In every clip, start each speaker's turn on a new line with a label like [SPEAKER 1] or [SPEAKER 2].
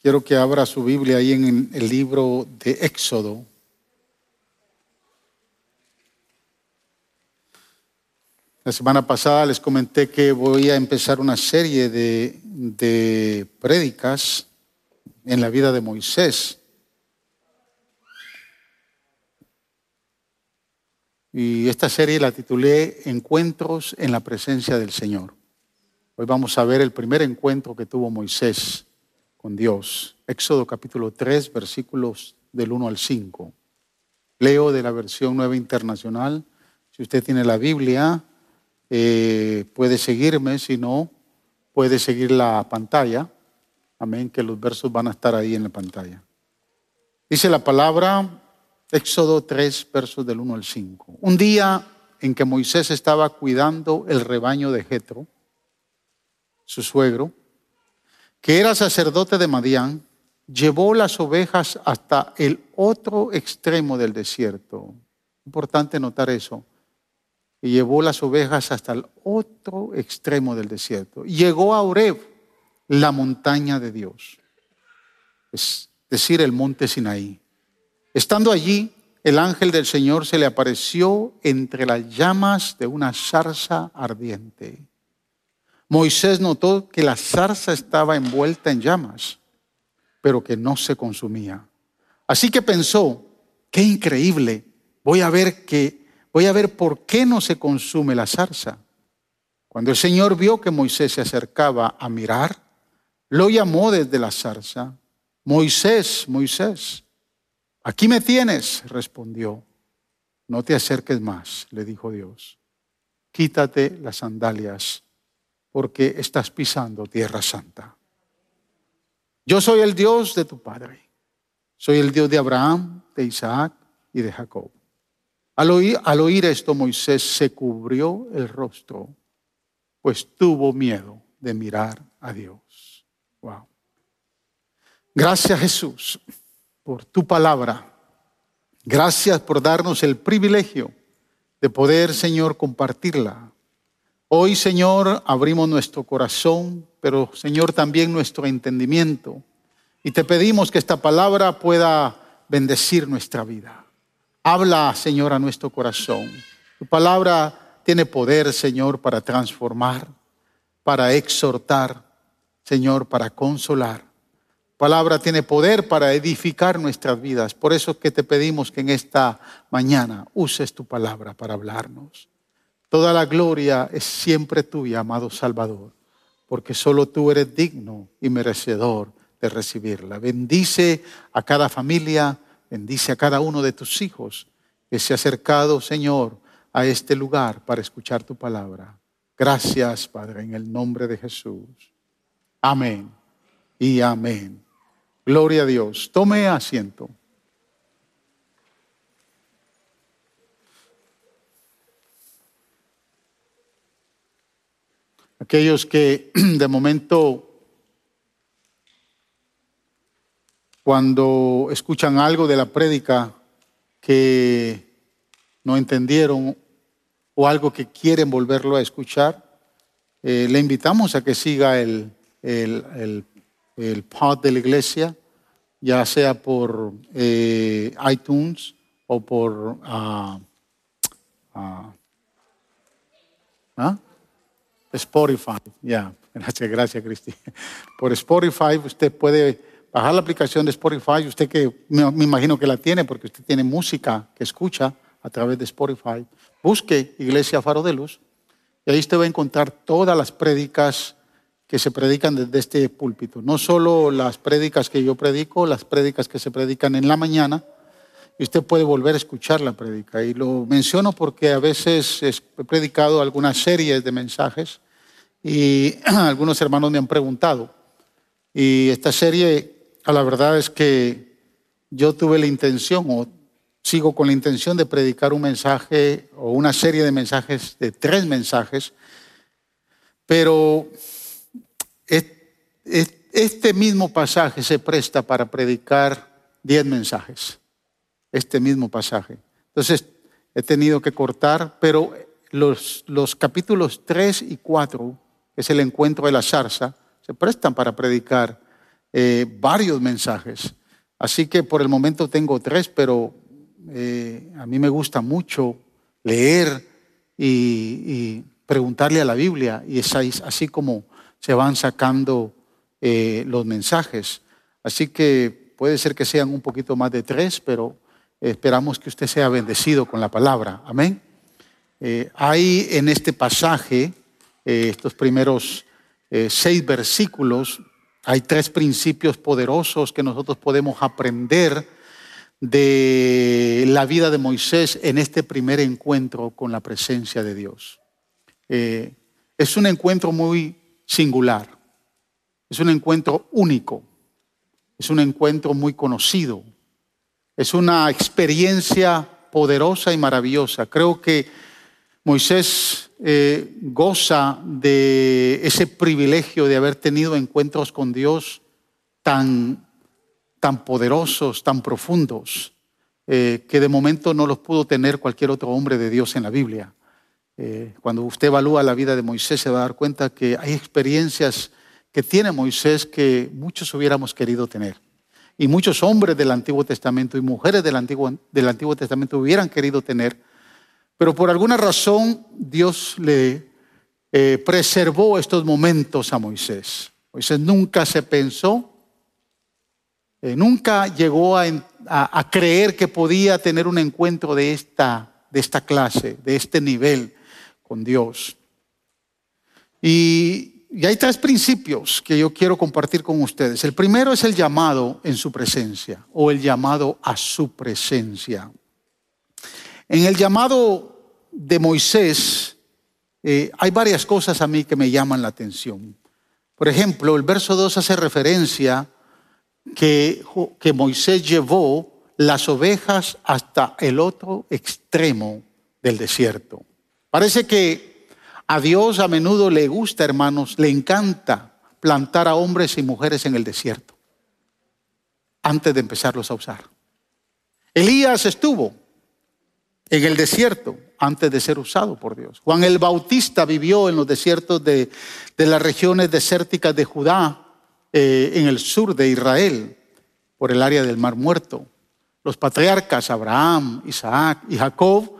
[SPEAKER 1] Quiero que abra su Biblia ahí en el libro de Éxodo. La semana pasada les comenté que voy a empezar una serie de, de prédicas en la vida de Moisés. Y esta serie la titulé Encuentros en la presencia del Señor. Hoy vamos a ver el primer encuentro que tuvo Moisés con Dios. Éxodo capítulo 3, versículos del 1 al 5. Leo de la versión nueva internacional. Si usted tiene la Biblia, eh, puede seguirme, si no, puede seguir la pantalla. Amén, que los versos van a estar ahí en la pantalla. Dice la palabra, Éxodo 3, versos del 1 al 5. Un día en que Moisés estaba cuidando el rebaño de Jetro, su suegro, que era sacerdote de Madián, llevó las ovejas hasta el otro extremo del desierto. Importante notar eso. Y llevó las ovejas hasta el otro extremo del desierto. Llegó a Oreb, la montaña de Dios, es decir, el monte Sinaí. Estando allí, el ángel del Señor se le apareció entre las llamas de una zarza ardiente. Moisés notó que la zarza estaba envuelta en llamas, pero que no se consumía. Así que pensó, qué increíble, voy a ver que voy a ver por qué no se consume la zarza. Cuando el Señor vio que Moisés se acercaba a mirar, lo llamó desde la zarza, Moisés, Moisés, aquí me tienes, respondió. No te acerques más, le dijo Dios. Quítate las sandalias porque estás pisando tierra santa. Yo soy el Dios de tu padre. Soy el Dios de Abraham, de Isaac y de Jacob. Al oír, esto, Moisés se cubrió el rostro, pues tuvo miedo de mirar a Dios. Wow. Gracias Jesús por tu palabra. Gracias por darnos el privilegio de poder, Señor, compartirla Hoy, Señor, abrimos nuestro corazón, pero, Señor, también nuestro entendimiento. Y te pedimos que esta palabra pueda bendecir nuestra vida. Habla, Señor, a nuestro corazón. Tu palabra tiene poder, Señor, para transformar, para exhortar, Señor, para consolar. Palabra tiene poder para edificar nuestras vidas. Por eso que te pedimos que en esta mañana uses tu palabra para hablarnos. Toda la gloria es siempre tuya, amado Salvador, porque solo tú eres digno y merecedor de recibirla. Bendice a cada familia, bendice a cada uno de tus hijos que se ha acercado, Señor, a este lugar para escuchar tu palabra. Gracias, Padre, en el nombre de Jesús. Amén y amén. Gloria a Dios. Tome asiento. Aquellos que de momento cuando escuchan algo de la prédica que no entendieron o algo que quieren volverlo a escuchar, eh, le invitamos a que siga el, el, el, pod de la iglesia, ya sea por eh, iTunes o por... Uh, ¿ah? Spotify, ya, gracias, gracias Cristi. Por Spotify usted puede bajar la aplicación de Spotify, usted que me, imagino que la tiene porque usted tiene música que escucha a través de Spotify. Busque Iglesia Faro de Luz y ahí usted va a encontrar todas las prédicas que se predican desde este púlpito. No solo las prédicas que yo predico, las prédicas que se predican en la mañana, y usted puede volver a escuchar la prédica. Y lo menciono porque a veces he predicado algunas series de mensajes y algunos hermanos me han preguntado. Y esta serie, a la verdad es que yo tuve la intención o sigo con la intención de predicar un mensaje o una serie de mensajes, de tres mensajes, pero este mismo pasaje se presta para predicar diez mensajes este mismo pasaje. Entonces, he tenido que cortar, pero los, los capítulos 3 y 4, que es el encuentro de la zarza, se prestan para predicar eh, varios mensajes. Así que por el momento tengo tres, pero eh, a mí me gusta mucho leer y, preguntarle a la Biblia y es así, como se van sacando eh, los mensajes. Así que puede ser que sean un poquito más de tres, pero esperamos que usted sea bendecido con la palabra. Amén. hay en este pasaje, estos primeros seis versículos, hay tres principios poderosos que nosotros podemos aprender de la vida de Moisés en este primer encuentro con la presencia de Dios. Eh, es un encuentro muy singular, es un encuentro único, es un encuentro muy conocido, es una experiencia poderosa y maravillosa. Creo que Moisés eh, goza de ese privilegio de haber tenido encuentros con Dios tan, tan poderosos, tan profundos, eh, que de momento no los pudo tener cualquier otro hombre de Dios en la Biblia. Eh, cuando usted evalúa la vida de Moisés se va a dar cuenta que hay experiencias que tiene Moisés que muchos hubiéramos querido tener. Y muchos hombres del Antiguo Testamento y mujeres del Antiguo, del Antiguo Testamento hubieran querido tener pero por alguna razón Dios le eh, preservó estos momentos a Moisés. Moisés nunca se pensó, eh, nunca llegó a, creer que podía tener un encuentro de esta, de esta clase, de este nivel con Dios. Y, y hay tres principios que yo quiero compartir con ustedes. El primero es el llamado en su presencia o el llamado a su presencia. En el llamado de Moisés eh, hay varias cosas a mí que me llaman la atención. Por ejemplo, el verso 2 hace referencia que, que Moisés llevó las ovejas hasta el otro extremo del desierto. Parece que a Dios a menudo le gusta, hermanos, le encanta plantar a hombres y mujeres en el desierto antes de empezarlos a usar. Elías estuvo en el desierto antes de ser usado por Dios. Juan el Bautista vivió en los desiertos de, las regiones desérticas de Judá, eh, en el sur de Israel, por el área del Mar Muerto. Los patriarcas Abraham, Isaac y Jacob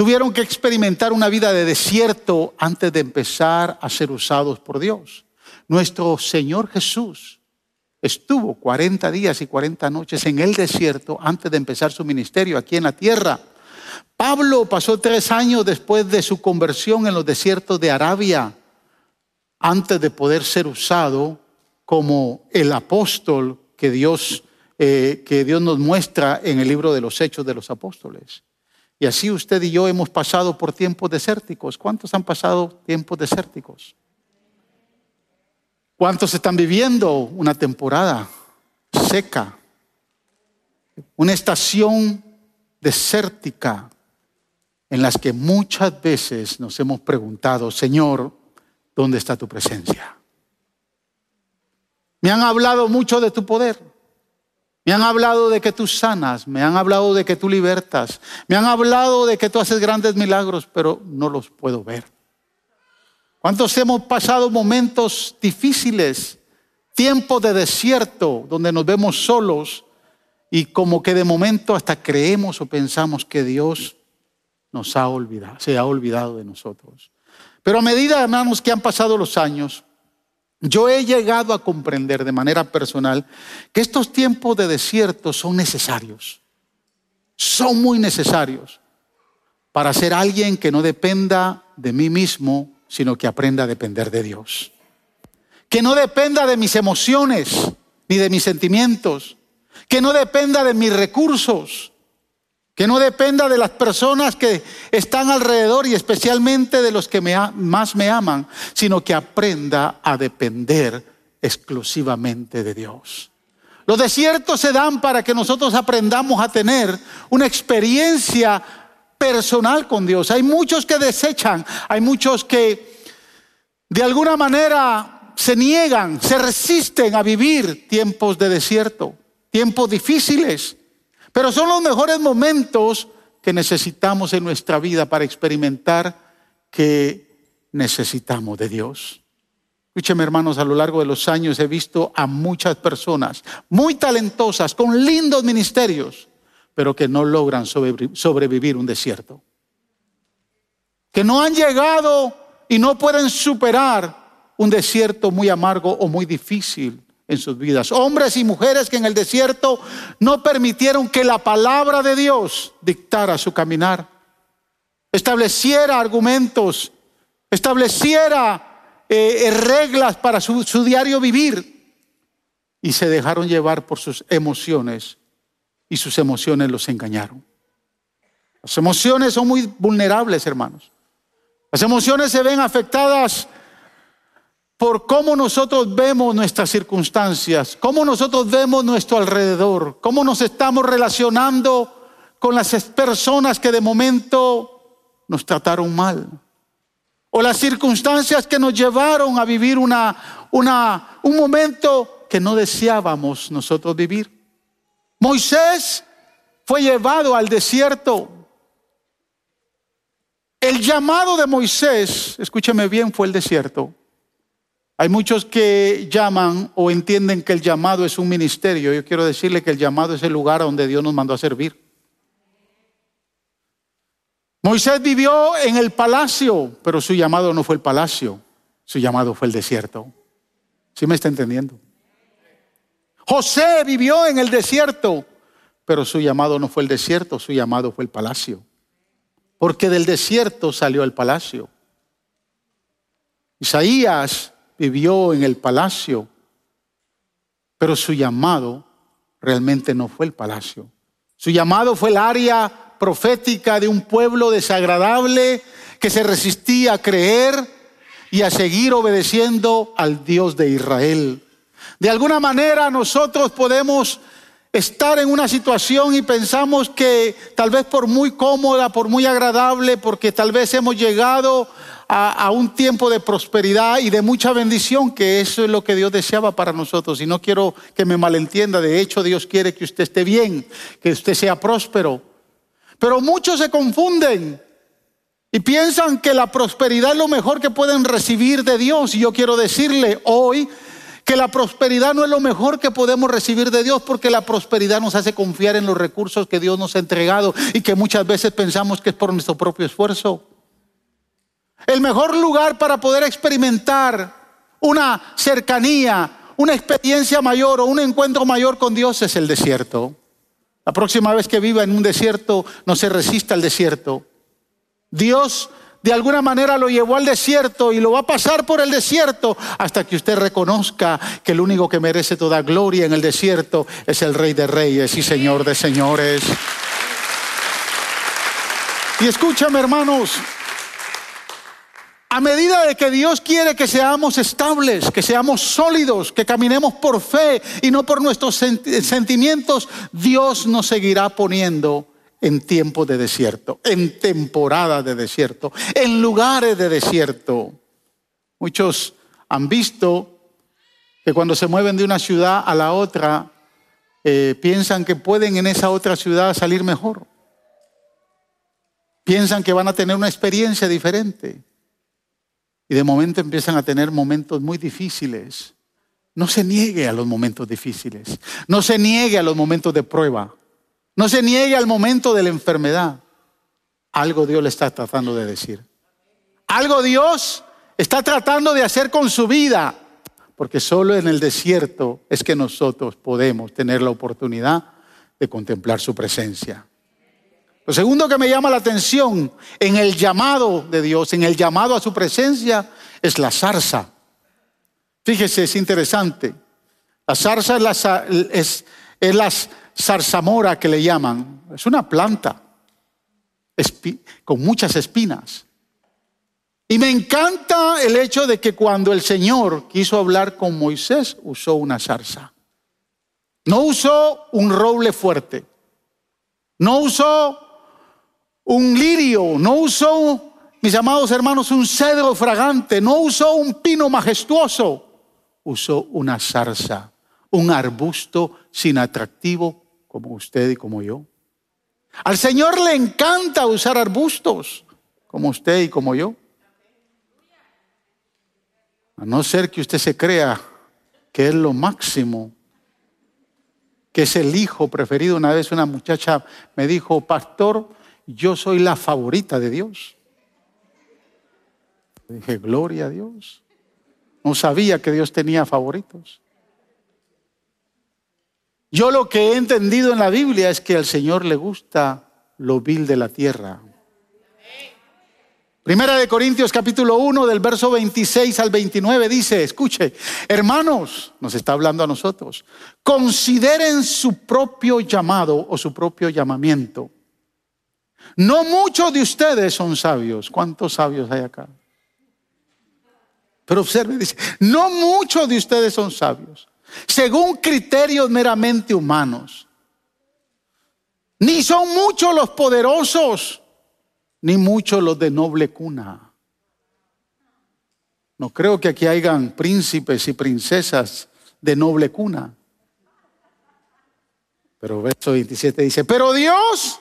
[SPEAKER 1] tuvieron que experimentar una vida de desierto antes de empezar a ser usados por Dios. Nuestro Señor Jesús estuvo 40 días y 40 noches en el desierto antes de empezar su ministerio aquí en la tierra. Pablo pasó tres años después de su conversión en los desiertos de Arabia, antes de poder ser usado como el apóstol que Dios, eh, que Dios nos muestra en el libro de los Hechos de los Apóstoles. Y así usted y yo hemos pasado por tiempos desérticos. ¿Cuántos han pasado tiempos desérticos? ¿Cuántos están viviendo una temporada seca? Una estación desértica en las que muchas veces nos hemos preguntado, Señor, ¿dónde está tu presencia? Me han hablado mucho de tu poder. Me han hablado de que tú sanas, me han hablado de que tú libertas, me han hablado de que tú haces grandes milagros, pero no los puedo ver. ¿Cuántos hemos pasado momentos difíciles, tiempos de desierto, donde nos vemos solos y como que de momento hasta creemos o pensamos que Dios nos ha olvidado, se ha olvidado de nosotros. Pero a medida, hermanos, que han pasado los años, yo he llegado a comprender de manera personal que estos tiempos de desierto son necesarios. Son muy necesarios para ser alguien que no dependa de mí mismo, sino que aprenda a depender de Dios. Que no dependa de mis emociones ni de mis sentimientos. Que no dependa de mis recursos, que no dependa de las personas que están alrededor y especialmente de los que más me aman, sino que aprenda a depender exclusivamente de Dios. Los desiertos se dan para que nosotros aprendamos a tener una experiencia personal con Dios. Hay muchos que desechan, hay muchos que de alguna manera se niegan, se resisten a vivir tiempos de desierto, tiempos difíciles. Pero son los mejores momentos que necesitamos en nuestra vida para experimentar que necesitamos de Dios. Escúcheme hermanos, a lo largo de los años he visto a muchas personas muy talentosas, con lindos ministerios, pero que no logran sobrevivir un desierto. Que no han llegado y no pueden superar un desierto muy amargo o muy difícil en sus vidas. Hombres y mujeres que en el desierto no permitieron que la palabra de Dios dictara su caminar, estableciera argumentos, estableciera eh, eh, reglas para su, su diario vivir y se dejaron llevar por sus emociones y sus emociones los engañaron. Las emociones son muy vulnerables, hermanos. Las emociones se ven afectadas por cómo nosotros vemos nuestras circunstancias, cómo nosotros vemos nuestro alrededor, cómo nos estamos relacionando con las personas que de momento nos trataron mal o las circunstancias que nos llevaron a vivir una, un momento que no deseábamos nosotros vivir. Moisés fue llevado al desierto. El llamado de Moisés, escúcheme bien, fue el desierto. Hay muchos que llaman o entienden que el llamado es un ministerio. Yo quiero decirle que el llamado es el lugar donde Dios nos mandó a servir. Moisés vivió en el palacio, pero su llamado no fue el palacio, su llamado fue el desierto. ¿Sí me está entendiendo? José vivió en el desierto, pero su llamado no fue el desierto, su llamado fue el palacio. Porque del desierto salió el palacio. Isaías vivió en el palacio, pero su llamado realmente no fue el palacio. Su llamado fue el área profética de un pueblo desagradable que se resistía a creer y a seguir obedeciendo al Dios de Israel. De alguna manera nosotros podemos estar en una situación y pensamos que tal vez por muy cómoda, por muy agradable, porque tal vez hemos llegado a, un tiempo de prosperidad y de mucha bendición, que eso es lo que Dios deseaba para nosotros. Y no quiero que me malentienda, de hecho Dios quiere que usted esté bien, que usted sea próspero. Pero muchos se confunden y piensan que la prosperidad es lo mejor que pueden recibir de Dios. Y yo quiero decirle hoy que la prosperidad no es lo mejor que podemos recibir de Dios porque la prosperidad nos hace confiar en los recursos que Dios nos ha entregado y que muchas veces pensamos que es por nuestro propio esfuerzo. El mejor lugar para poder experimentar una cercanía, una experiencia mayor o un encuentro mayor con Dios es el desierto. La próxima vez que viva en un desierto, no se resista al desierto. Dios de alguna manera lo llevó al desierto y lo va a pasar por el desierto hasta que usted reconozca que el único que merece toda gloria en el desierto es el Rey de Reyes y Señor de Señores. Y escúchame hermanos, a medida de que Dios quiere que seamos estables, que seamos sólidos, que caminemos por fe y no por nuestros sentimientos, Dios nos seguirá poniendo en tiempos de desierto, en temporadas de desierto, en lugares de desierto. Muchos han visto que cuando se mueven de una ciudad a la otra, eh, piensan que pueden en esa otra ciudad salir mejor. Piensan que van a tener una experiencia diferente y de momento empiezan a tener momentos muy difíciles. No se niegue a los momentos difíciles. No se niegue a los momentos de prueba. No se niegue al momento de la enfermedad. Algo Dios le está tratando de decir. Algo Dios está tratando de hacer con su vida. Porque solo en el desierto es que nosotros podemos tener la oportunidad de contemplar su presencia. Lo segundo que me llama la atención en el llamado de Dios, en el llamado a su presencia, es la zarza. Fíjese, es interesante. La zarza es la, zarzamora que le llaman. Es una planta con muchas espinas. Y me encanta el hecho de que cuando el Señor quiso hablar con Moisés, usó una zarza. No usó un roble fuerte. No usó un lirio, no usó, mis amados hermanos, un cedro fragante, no usó un pino majestuoso, usó una zarza, un arbusto sin atractivo como usted y como yo. Al Señor le encanta usar arbustos como usted y como yo. A no ser que usted se crea que es lo máximo, que es el hijo preferido. Una vez una muchacha me dijo, pastor, yo soy la favorita de Dios. dije, gloria a Dios. No sabía que Dios tenía favoritos. Yo lo que he entendido en la Biblia es que al Señor le gusta lo vil de la tierra. Primera de Corintios capítulo 1 del verso 26 al 29 dice, escuche, hermanos, nos está hablando a nosotros, consideren su propio llamado o su propio llamamiento. No muchos de ustedes son sabios. ¿Cuántos sabios hay acá? Pero observe, dice, no muchos de ustedes son sabios, según criterios meramente humanos. Ni son muchos los poderosos ni muchos los de noble cuna. No creo que aquí hayan príncipes y princesas de noble cuna. Pero verso 27 dice, pero Dios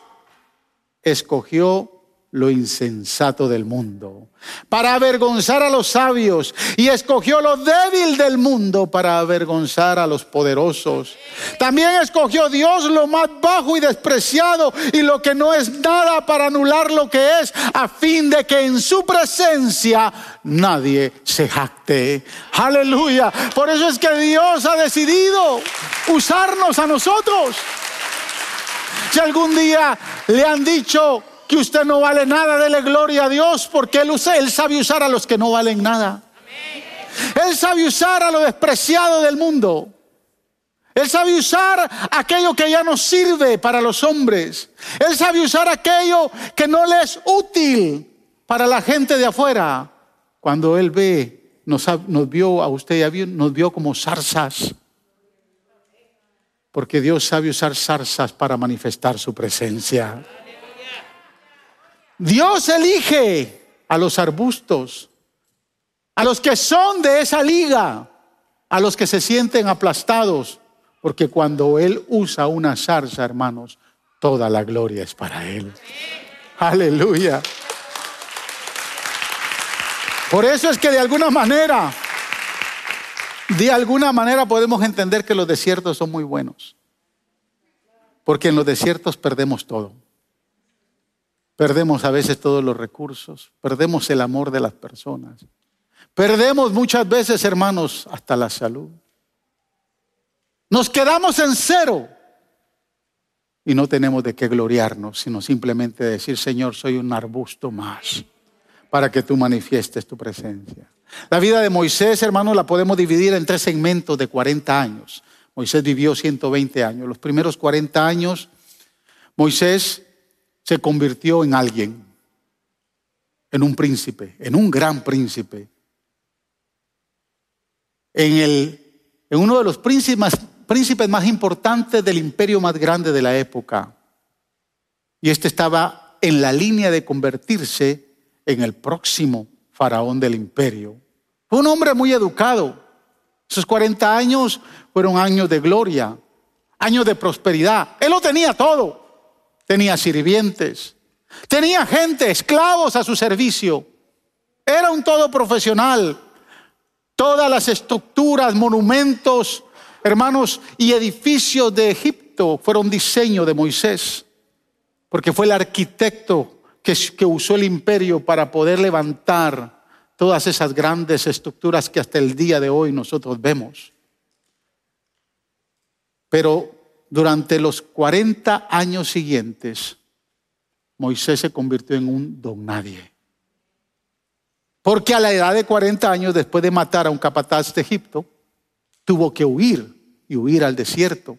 [SPEAKER 1] escogió lo insensato del mundo, para avergonzar a los sabios, y escogió lo débil del mundo para avergonzar a los poderosos. También escogió Dios lo más bajo y despreciado y lo que no es nada para anular lo que es, a fin de que en su presencia nadie se jacte. Aleluya. Por eso es que Dios ha decidido usarnos a nosotros. Si algún día le han dicho, que usted no vale nada, dele gloria a Dios porque Él, usa, él sabe usar a los que no valen nada. Él sabe usar a lo despreciado del mundo. Él sabe usar aquello que ya no sirve para los hombres. Él sabe usar aquello que no le es útil para la gente de afuera. Cuando Él ve, nos, vio a usted, nos vio como zarzas. Porque Dios sabe usar zarzas para manifestar su presencia. Dios elige a los arbustos, a los que son de esa liga, a los que se sienten aplastados, porque cuando Él usa una zarza, hermanos, toda la gloria es para Él. Aleluya. Por eso es que de alguna manera, de alguna manera podemos entender que los desiertos son muy buenos. Porque en los desiertos perdemos todo. Perdemos a veces todos los recursos, perdemos el amor de las personas, perdemos muchas veces, hermanos, hasta la salud. Nos quedamos en cero y no tenemos de qué gloriarnos, sino simplemente decir, Señor, soy un arbusto más para que tú manifiestes tu presencia. La vida de Moisés, hermanos, la podemos dividir en tres segmentos de 40 años. Moisés vivió 120 años. Los primeros 40 años, Moisés se convirtió en alguien, en un príncipe, en un gran príncipe. En, el, en uno de los príncipes, príncipes más importantes del imperio más grande de la época. Y este estaba en la línea de convertirse en el próximo faraón del imperio. Fue un hombre muy educado. Sus 40 años fueron años de gloria, años de prosperidad. Él lo tenía todo tenía sirvientes, tenía gente, esclavos a su servicio. Era un todo profesional. Todas las estructuras, monumentos, hermanos, y edificios de Egipto fueron diseño de Moisés, porque fue el arquitecto que, usó el imperio para poder levantar todas esas grandes estructuras que hasta el día de hoy nosotros vemos. Pero durante los 40 años siguientes, Moisés se convirtió en un don nadie. Porque a la edad de 40 años, después de matar a un capataz de Egipto, tuvo que huir y huir al desierto.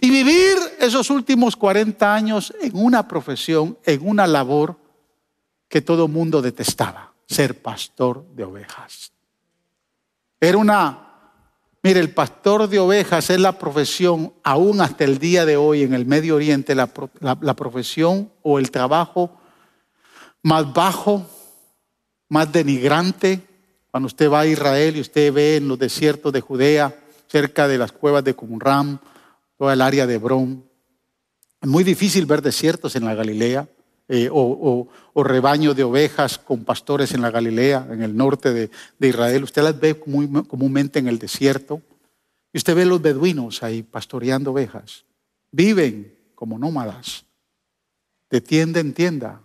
[SPEAKER 1] Y vivir esos últimos 40 años en una profesión, en una labor que todo mundo detestaba, ser pastor de ovejas. Era una Mire, el pastor de ovejas es la profesión, aún hasta el día de hoy en el Medio Oriente, la, profesión o el trabajo más bajo, más denigrante. Cuando usted va a Israel y usted ve en los desiertos de Judea, cerca de las cuevas de Qumran, toda el área de Hebrón. Es muy difícil ver desiertos en la Galilea. eh, o, rebaño de ovejas con pastores en la Galilea, en el norte de, Israel. Usted las ve muy comúnmente en el desierto. Y usted ve los beduinos ahí pastoreando ovejas. Viven como nómadas, de tienda en tienda.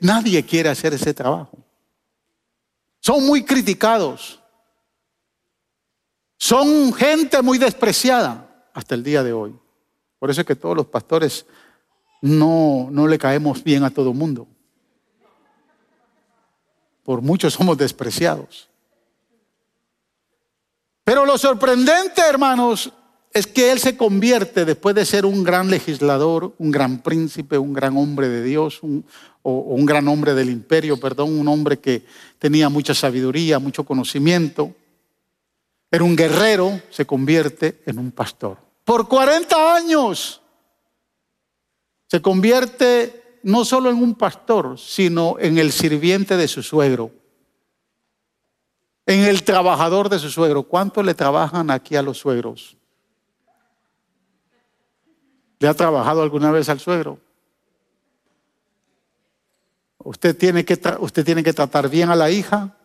[SPEAKER 1] nadie quiere hacer ese trabajo. Son muy criticados. Son gente muy despreciada hasta el día de hoy. Por eso es que todos los pastores no, no le caemos bien a todo el mundo. Por muchos somos despreciados. Pero lo sorprendente, hermanos, es que él se convierte, después de ser un gran legislador, un gran príncipe, un gran hombre de Dios, o, un gran hombre del imperio, perdón, un hombre que tenía mucha sabiduría, mucho conocimiento, era un guerrero, se convierte en un pastor. Por 40 años se convierte no solo en un pastor, sino en el sirviente de su suegro, en el trabajador de su suegro. ¿Cuánto le trabajan aquí a los suegros? ¿Le ha trabajado alguna vez al suegro? Usted tiene que, usted tiene que tratar bien a la hija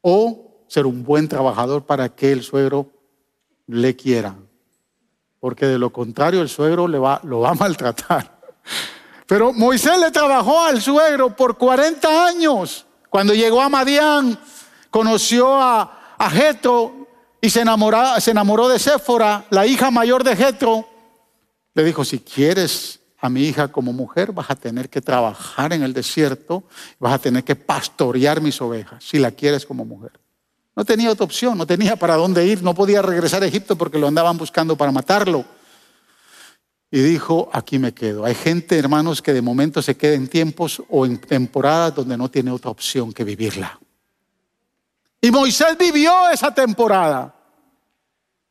[SPEAKER 1] o ser un buen trabajador para que el suegro le quiera porque de lo contrario el suegro le va, lo va a maltratar. Pero Moisés le trabajó al suegro por 40 años. Cuando llegó a Madián, conoció a, a y se enamoró, se enamoró de Séfora, la hija mayor de Jetro. Le dijo, si quieres a mi hija como mujer, vas a tener que trabajar en el desierto, vas a tener que pastorear mis ovejas, si la quieres como mujer. No tenía otra opción, no tenía para dónde ir, no podía regresar a Egipto porque lo andaban buscando para matarlo. Y dijo, aquí me quedo. Hay gente, hermanos, que de momento se queda en tiempos o en temporadas donde no tiene otra opción que vivirla. Y Moisés vivió esa temporada.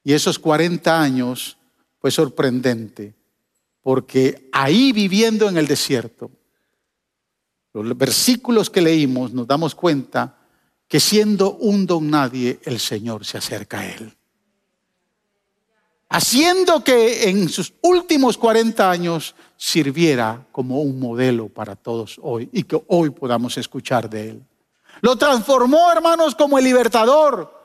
[SPEAKER 1] Y esos 40 años fue sorprendente, porque ahí viviendo en el desierto, los versículos que leímos nos damos cuenta que siendo un don nadie, el Señor se acerca a él. Haciendo que en sus últimos 40 años sirviera como un modelo para todos hoy y que hoy podamos escuchar de él. Lo transformó, hermanos, como el libertador,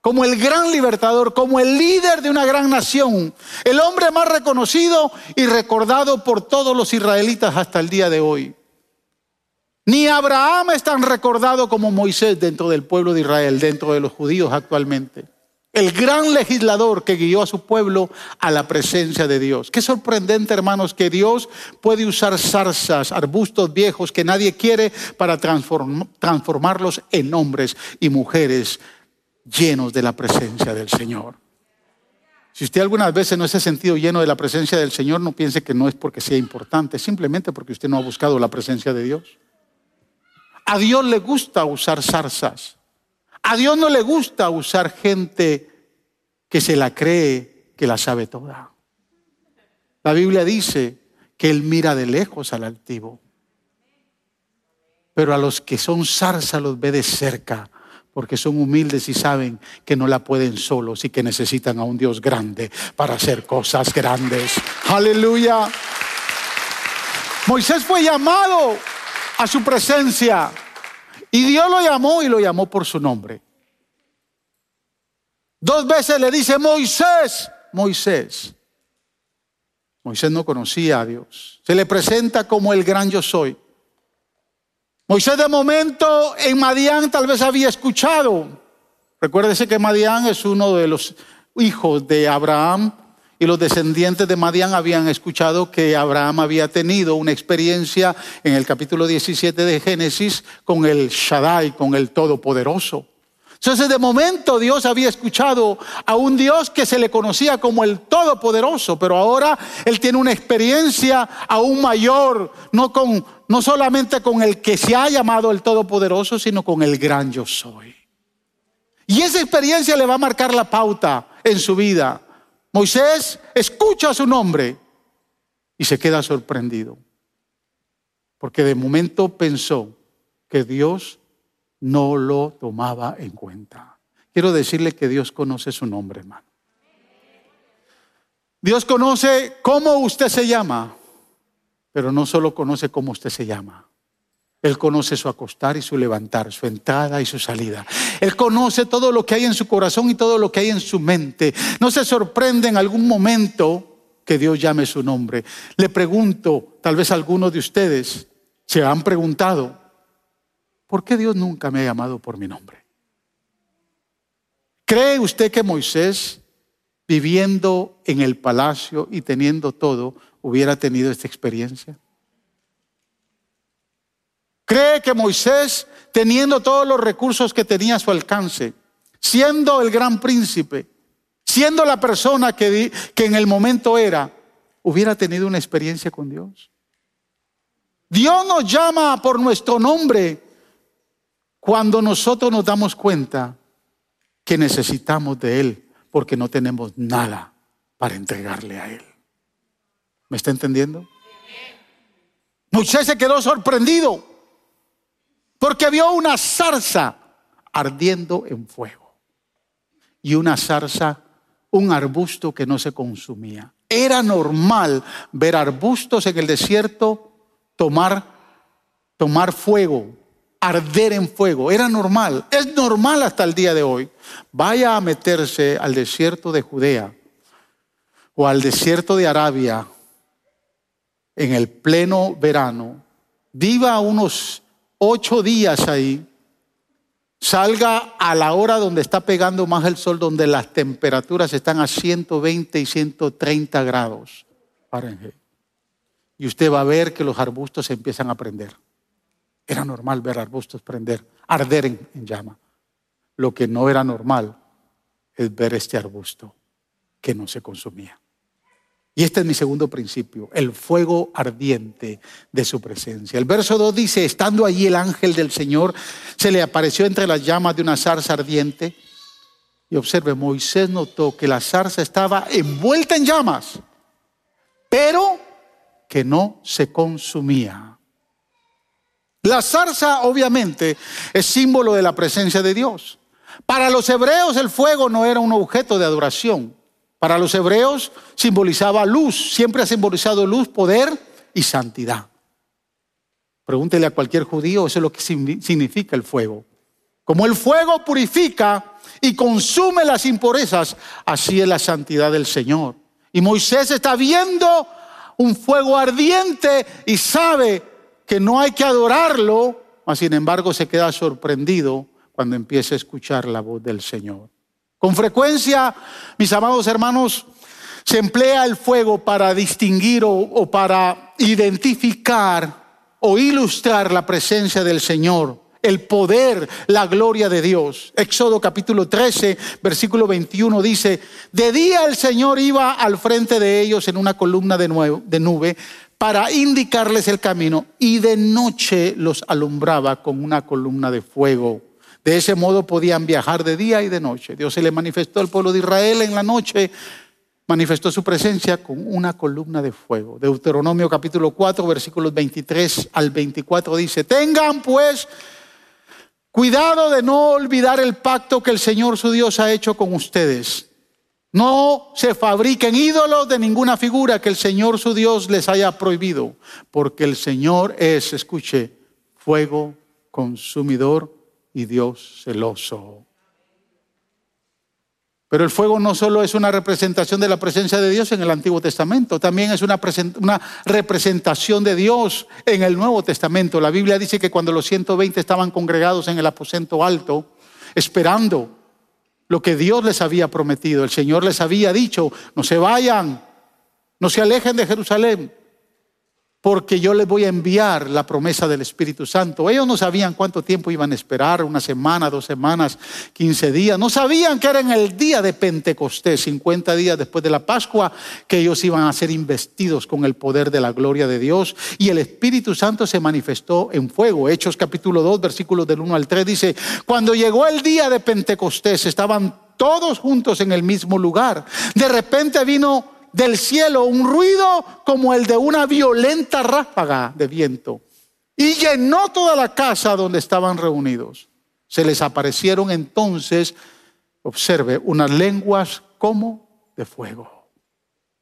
[SPEAKER 1] como el gran libertador, como el líder de una gran nación, el hombre más reconocido y recordado por todos los israelitas hasta el día de hoy. Ni Abraham es tan recordado como Moisés dentro del pueblo de Israel, dentro de los judíos actualmente. El gran legislador que guió a su pueblo a la presencia de Dios. Qué sorprendente, hermanos, que Dios puede usar zarzas, arbustos viejos que nadie quiere para transformarlos en hombres y mujeres llenos de la presencia del Señor. Si usted algunas veces no se ha sentido lleno de la presencia del Señor, no piense que no es porque sea importante, simplemente porque usted no ha buscado la presencia de Dios. A Dios le gusta usar zarzas. A Dios no le gusta usar gente que se la cree que la sabe toda. La Biblia dice que Él mira de lejos al altivo. Pero a los que son zarza los ve de cerca, porque son humildes y saben que no la pueden solos y que necesitan a un Dios grande para hacer cosas grandes. Aleluya. Moisés fue llamado a su presencia. Y Dios lo llamó y lo llamó por su nombre. Dos veces le dice, Moisés, Moisés. Moisés no conocía a Dios. Se le presenta como el gran yo soy. Moisés de momento en Madián tal vez había escuchado. Recuérdese que Madián es uno de los hijos de Abraham y los descendientes de Madián habían escuchado que Abraham había tenido una experiencia en el capítulo 17 de Génesis con el Shaddai, con el Todopoderoso. Entonces de momento Dios había escuchado a un Dios que se le conocía como el Todopoderoso, pero ahora Él tiene una experiencia aún mayor, no, con, no solamente con el que se ha llamado el Todopoderoso, sino con el gran yo soy. Y esa experiencia le va a marcar la pauta en su vida. Moisés escucha su nombre y se queda sorprendido, porque de momento pensó que Dios no lo tomaba en cuenta. Quiero decirle que Dios conoce su nombre, hermano. Dios conoce cómo usted se llama. pero no solo conoce cómo usted se llama. Él conoce su acostar y su levantar, su entrada y su salida. Él conoce todo lo que hay en su corazón y todo lo que hay en su mente. No se sorprende en algún momento que Dios llame su nombre. Le pregunto, tal vez algunos de ustedes se han preguntado, ¿por qué Dios nunca me ha llamado por mi nombre? ¿Cree usted que Moisés, viviendo en el palacio y teniendo todo, hubiera tenido esta experiencia? ¿Cree que Moisés, teniendo todos los recursos que tenía a su alcance, siendo el gran príncipe, siendo la persona que, en el momento era, hubiera tenido una experiencia con Dios? Dios nos llama por nuestro nombre cuando nosotros nos damos cuenta que necesitamos de Él porque no tenemos nada para entregarle a Él. ¿Me está entendiendo? Moisés se quedó sorprendido porque vio una zarza ardiendo en fuego y una zarza, un arbusto que no se consumía. Era normal ver arbustos en el desierto tomar, tomar fuego, arder en fuego. Era normal, es normal hasta el día de hoy. Vaya a meterse al desierto de Judea o al desierto de Arabia en el pleno verano, viva unos ocho días ahí, salga a la hora donde está pegando más el sol, donde las temperaturas están a 120 y 130 grados Y usted va a ver que los arbustos empiezan a prender. Era normal ver arbustos prender, arder en, en llama. Lo que no era normal es ver este arbusto que no se consumía. Y este es mi segundo principio, el fuego ardiente de su presencia. El verso 2 dice, estando allí el ángel del Señor, se le apareció entre las llamas de una zarza ardiente. Y observe, Moisés notó que la zarza estaba envuelta en llamas, pero que no se consumía. La zarza obviamente es símbolo de la presencia de Dios. Para los hebreos el fuego no era un objeto de adoración. Para los hebreos simbolizaba luz, siempre ha simbolizado luz, poder y santidad. Pregúntele a cualquier judío, eso es lo que significa el fuego. Como el fuego purifica y consume las impurezas, así es la santidad del Señor. Y Moisés está viendo un fuego ardiente y sabe que no hay que adorarlo, mas sin embargo se queda sorprendido cuando empieza a escuchar la voz del Señor. Con frecuencia, mis amados hermanos, se emplea el fuego para distinguir o, para identificar o ilustrar la presencia del Señor, el poder, la gloria de Dios. Éxodo capítulo 13, versículo 21 dice, de día el Señor iba al frente de ellos en una columna de nube para indicarles el camino y de noche los alumbraba con una columna de fuego. De ese modo podían viajar de día y de noche. Dios se le manifestó al pueblo de Israel en la noche, manifestó su presencia con una columna de fuego. Deuteronomio capítulo 4, versículos 23 al 24 dice, tengan pues cuidado de no olvidar el pacto que el Señor su Dios ha hecho con ustedes no se fabriquen ídolos de ninguna figura que el Señor su Dios les haya prohibido, porque el Señor es, escuche, fuego consumidor y Dios celoso. Pero el fuego no solo es una representación de la presencia de Dios en el Antiguo Testamento, también es una, una, representación de Dios en el Nuevo Testamento. La Biblia dice que cuando los 120 estaban congregados en el aposento alto, esperando lo que Dios les había prometido. El Señor les había dicho, no se vayan, no se alejen de Jerusalén, porque yo les voy a enviar la promesa del Espíritu Santo. Ellos no sabían cuánto tiempo iban a esperar, una semana, dos semanas, quince días. No sabían que era en el día de Pentecostés, 50 días después de la Pascua, que ellos iban a ser investidos con el poder de la gloria de Dios. Y el Espíritu Santo se manifestó en fuego. Hechos capítulo 2, versículos del 1 al 3 dice, cuando llegó el día de Pentecostés, estaban todos juntos en el mismo lugar. De repente vino del cielo un ruido como el de una violenta ráfaga de viento y llenó toda la casa donde estaban reunidos. Se les aparecieron entonces, observe, unas lenguas como de fuego,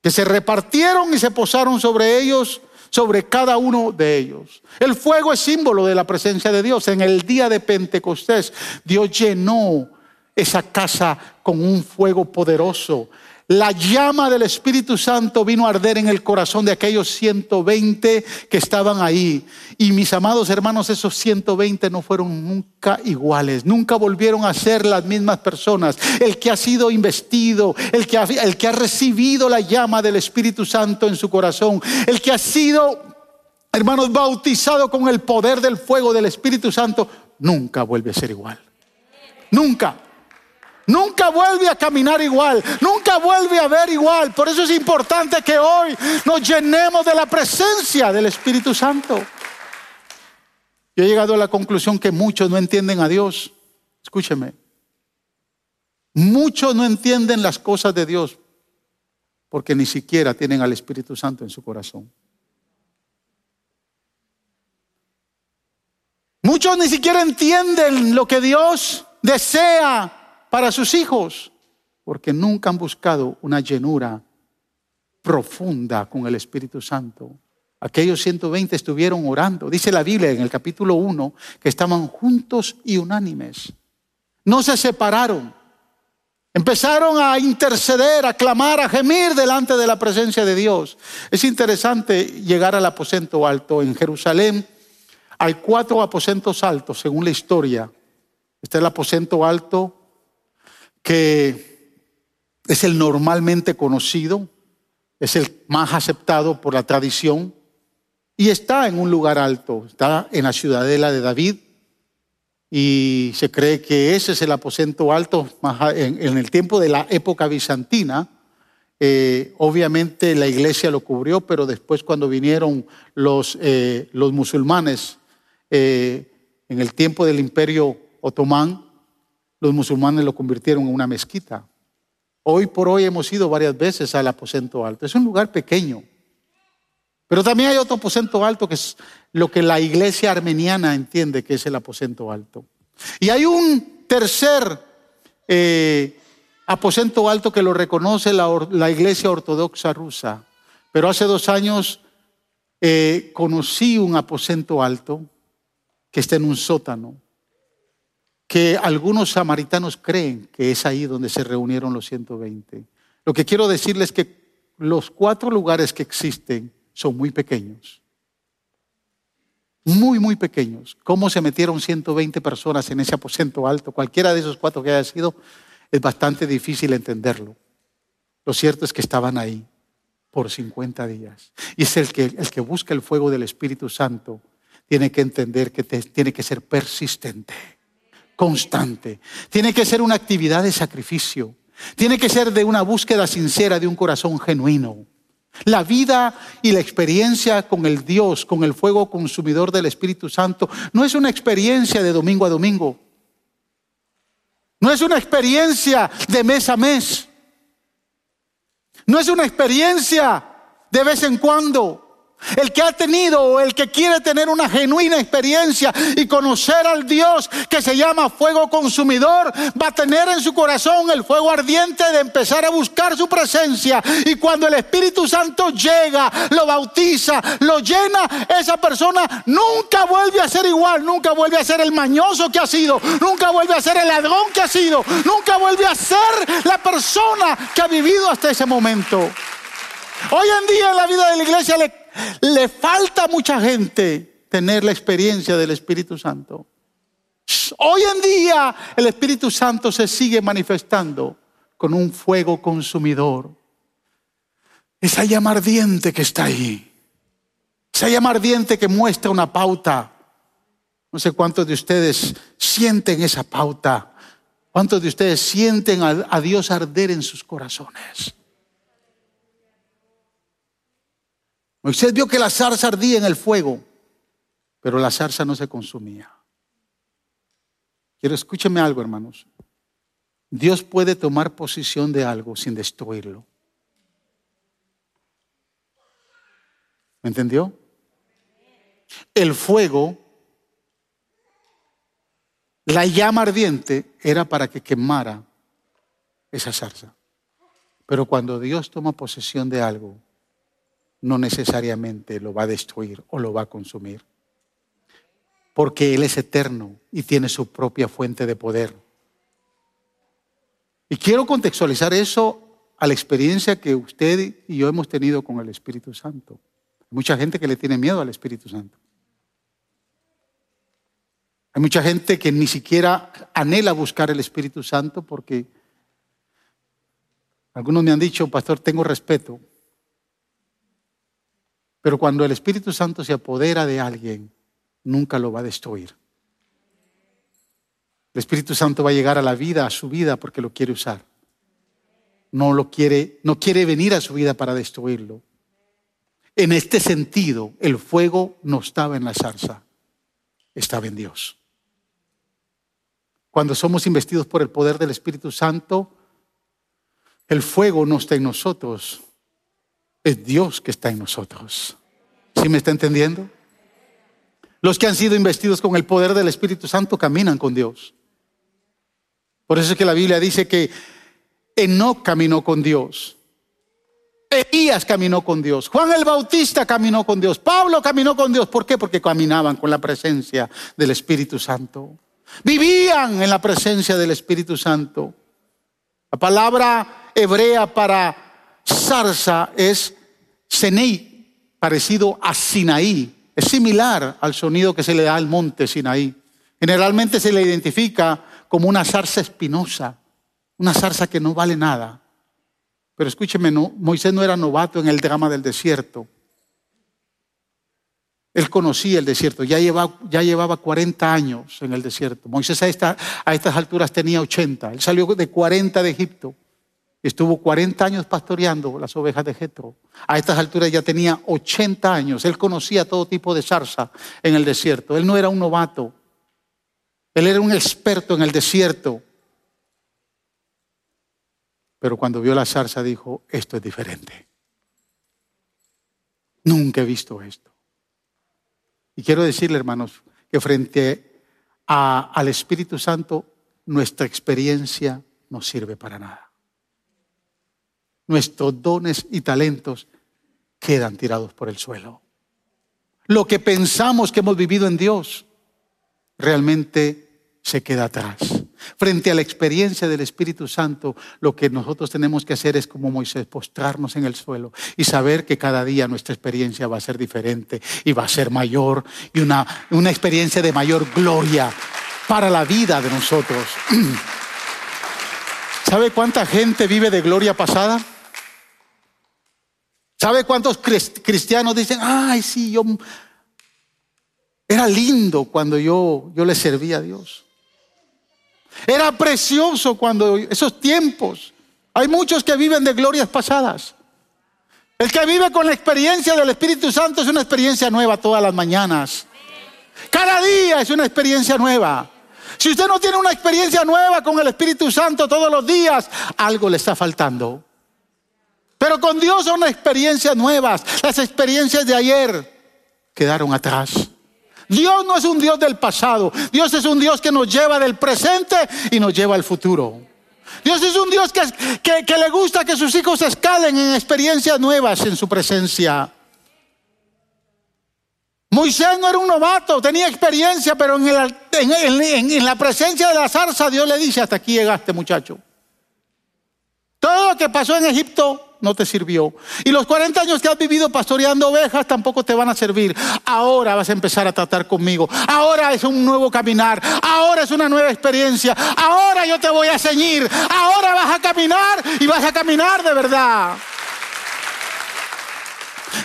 [SPEAKER 1] que se repartieron y se posaron sobre ellos, sobre cada uno de ellos. El fuego es símbolo de la presencia de Dios. En el día de Pentecostés, Dios llenó esa casa con un fuego poderoso. La llama del Espíritu Santo vino a arder en el corazón de aquellos 120 que estaban ahí. Y mis amados hermanos, esos 120 no fueron nunca iguales, nunca volvieron a ser las mismas personas. El que ha sido investido, el que ha, recibido la llama del Espíritu Santo en su corazón, el que ha sido, hermanos, bautizado con el poder del fuego del Espíritu Santo, nunca vuelve a ser igual. Nunca. Nunca vuelve a caminar igual, nunca vuelve a ver igual. Por eso es importante que hoy nos llenemos de la presencia del Espíritu Santo. Yo he llegado a la conclusión que muchos no entienden a Dios. Escúcheme. Muchos no entienden las cosas de Dios porque ni siquiera tienen al Espíritu Santo en su corazón. Muchos ni siquiera entienden lo que Dios desea para sus hijos, porque nunca han buscado una llenura profunda con el Espíritu Santo. Aquellos 120 estuvieron orando. Dice la Biblia en el capítulo 1 que estaban juntos y unánimes. No se separaron. Empezaron a interceder, a clamar, a gemir delante de la presencia de Dios. Es interesante llegar al aposento alto. En Jerusalén hay cuatro aposentos altos, según la historia. Está el aposento alto que es el normalmente conocido, es el más aceptado por la tradición y está en un lugar alto, está en la ciudadela de David y se cree que ese es el aposento alto en, el tiempo de la época bizantina. Eh, obviamente la iglesia lo cubrió, pero después cuando vinieron los, eh, los musulmanes eh, en el tiempo del imperio otomán, los musulmanes lo convirtieron en una mezquita. Hoy por hoy hemos ido varias veces al aposento alto. Es un lugar pequeño. Pero también hay otro aposento alto que es lo que la iglesia armeniana entiende que es el aposento alto. Y hay un tercer eh, aposento alto que lo reconoce la, iglesia ortodoxa rusa. Pero hace dos años eh, conocí un aposento alto que está en un sótano que algunos samaritanos creen que es ahí donde se reunieron los 120. Lo que quiero decirles es que los cuatro lugares que existen son muy pequeños. Muy, muy pequeños. ¿Cómo se metieron 120 personas en ese aposento alto? Cualquiera de esos cuatro que haya sido, es bastante difícil entenderlo. Lo cierto es que estaban ahí por 50 días. Y es el que, el que busca el fuego del Espíritu Santo tiene que entender que tiene que ser persistente constante. Tiene que ser una actividad de sacrificio. Tiene que ser de una búsqueda sincera de un corazón genuino. La vida y la experiencia con el Dios, con el fuego consumidor del Espíritu Santo, no es una experiencia de domingo a domingo. No es una experiencia de mes a mes. No es una experiencia de vez en cuando. El que ha tenido o el que quiere tener una genuina experiencia y conocer al Dios que se llama fuego consumidor, va a tener en su corazón el fuego ardiente de empezar a buscar su presencia. Y cuando el Espíritu Santo llega, lo bautiza, lo llena, esa persona nunca vuelve a ser igual, nunca vuelve a ser el mañoso que ha sido, nunca vuelve a ser el ladrón que ha sido, nunca vuelve a ser la persona que ha vivido hasta ese momento. Hoy en día en la vida de la iglesia le le falta a mucha gente tener la experiencia del Espíritu Santo. Hoy en día el Espíritu Santo se sigue manifestando con un fuego consumidor. Esa llama ardiente que está ahí. Esa llama ardiente que muestra una pauta. No sé cuántos de ustedes sienten esa pauta. ¿Cuántos de ustedes sienten a, Dios arder en sus corazones? Moisés vio que la zarza ardía en el fuego, pero la zarza no se consumía. Quiero escúcheme algo, hermanos. Dios puede tomar posición de algo sin destruirlo. ¿Me entendió? El fuego, la llama ardiente, era para que quemara esa zarza. Pero cuando Dios toma posesión de algo, no necesariamente lo va a destruir o lo va a consumir. Porque Él es eterno y tiene su propia fuente de poder. Y quiero contextualizar eso a la experiencia que usted y yo hemos tenido con el Espíritu Santo. Hay mucha gente que le tiene miedo al Espíritu Santo. Hay mucha gente que ni siquiera anhela buscar el Espíritu Santo porque algunos me han dicho, pastor, tengo respeto. Pero cuando el Espíritu Santo se apodera de alguien, nunca lo va a destruir. El Espíritu Santo va a llegar a la vida, a su vida, porque lo quiere usar. No lo quiere, no quiere venir a su vida para destruirlo. En este sentido, el fuego no estaba en la zarza, estaba en Dios. Cuando somos investidos por el poder del Espíritu Santo, el fuego no está en nosotros, es Dios que está en nosotros. ¿Sí me está entendiendo? Los que han sido investidos con el poder del Espíritu Santo caminan con Dios. Por eso es que la Biblia dice que Enoch caminó con Dios. Elías caminó con Dios. Juan el Bautista caminó con Dios. Pablo caminó con Dios. ¿Por qué? Porque caminaban con la presencia del Espíritu Santo. Vivían en la presencia del Espíritu Santo. La palabra hebrea para zarza es Senei, parecido a Sinaí. Es similar al sonido que se le da al monte Sinaí. Generalmente se le identifica como una zarza espinosa, una zarza que no vale nada. Pero escúcheme, Moisés no era novato en el drama del desierto. Él conocía el desierto, ya llevaba, ya llevaba 40 años en el desierto. Moisés a, a estas alturas tenía 80. Él salió de 40 de Egipto. Estuvo 40 años pastoreando las ovejas de Jetro. A estas alturas ya tenía 80 años. Él conocía todo tipo de zarza en el desierto. Él no era un novato. Él era un experto en el desierto. Pero cuando vio la zarza dijo, esto es diferente. Nunca he visto esto. Y quiero decirle, hermanos, que frente al Espíritu Santo, nuestra experiencia no sirve para nada. Nuestros dones y talentos quedan tirados por el suelo. Lo que pensamos que hemos vivido en Dios realmente se queda atrás. Frente a la experiencia del Espíritu Santo, lo que nosotros tenemos que hacer es como Moisés, postrarnos en el suelo y saber que cada día nuestra experiencia va a ser diferente y va a ser mayor y una, una experiencia de mayor gloria para la vida de nosotros. ¿Sabe cuánta gente vive de gloria pasada? ¿Sabe cuántos cristianos dicen, ay, sí, yo era lindo cuando yo, yo le servía a Dios? Era precioso cuando esos tiempos. Hay muchos que viven de glorias pasadas. El que vive con la experiencia del Espíritu Santo es una experiencia nueva todas las mañanas. Cada día es una experiencia nueva. Si usted no tiene una experiencia nueva con el Espíritu Santo todos los días, algo le está faltando. Pero con Dios son experiencias nuevas. Las experiencias de ayer quedaron atrás. Dios no es un Dios del pasado. Dios es un Dios que nos lleva del presente y nos lleva al futuro. Dios es un Dios que, que, le gusta que sus hijos escalen en experiencias nuevas en su presencia. Moisés no era un novato, tenía experiencia, pero en, en, la presencia de la zarza Dios le dice, hasta aquí llegaste muchacho. Todo lo que pasó en Egipto no te sirvió. Y los 40 años que has vivido pastoreando ovejas tampoco te van a servir. Ahora vas a empezar a tratar conmigo. Ahora es un nuevo caminar. Ahora es una nueva experiencia. Ahora yo te voy a ceñir. Ahora vas a caminar y vas a caminar de verdad.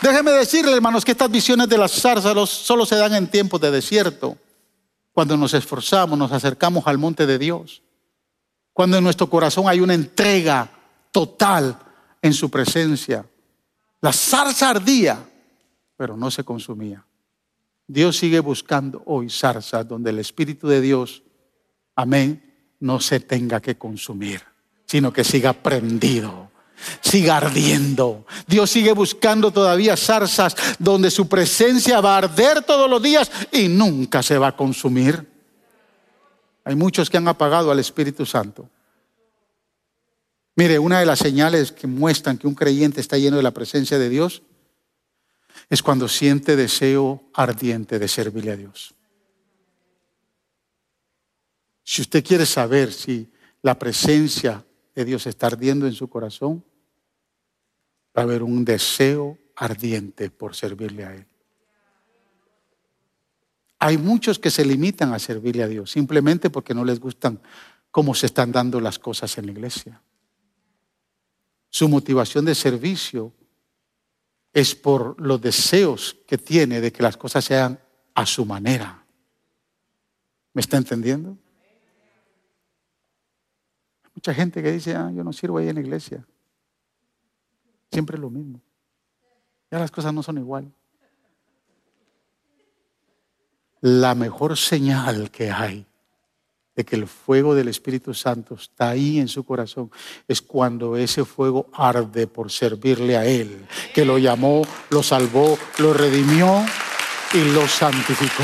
[SPEAKER 1] Déjeme decirle, hermanos, que estas visiones de las zarzas solo se dan en tiempos de desierto. Cuando nos esforzamos, nos acercamos al monte de Dios. Cuando en nuestro corazón hay una entrega total en su presencia. La zarza ardía, pero no se consumía. Dios sigue buscando hoy zarzas donde el Espíritu de Dios, amén, no se tenga que consumir, sino que siga prendido, siga ardiendo. Dios sigue buscando todavía zarzas donde su presencia va a arder todos los días y nunca se va a consumir. Hay muchos que han apagado al Espíritu Santo. Mire, una de las señales que muestran que un creyente está lleno de la presencia de Dios es cuando siente deseo ardiente de servirle a Dios. Si usted quiere saber si la presencia de Dios está ardiendo en su corazón, va a haber un deseo ardiente por servirle a Él. Hay muchos que se limitan a servirle a Dios simplemente porque no les gustan cómo se están dando las cosas en la iglesia. Su motivación de servicio es por los deseos que tiene de que las cosas sean a su manera. ¿Me está entendiendo? Hay mucha gente que dice, ah, yo no sirvo ahí en la iglesia. Siempre es lo mismo. Ya las cosas no son igual. La mejor señal que hay de que el fuego del Espíritu Santo está ahí en su corazón es cuando ese fuego arde por servirle a Él, que lo llamó, lo salvó, lo redimió y lo santificó.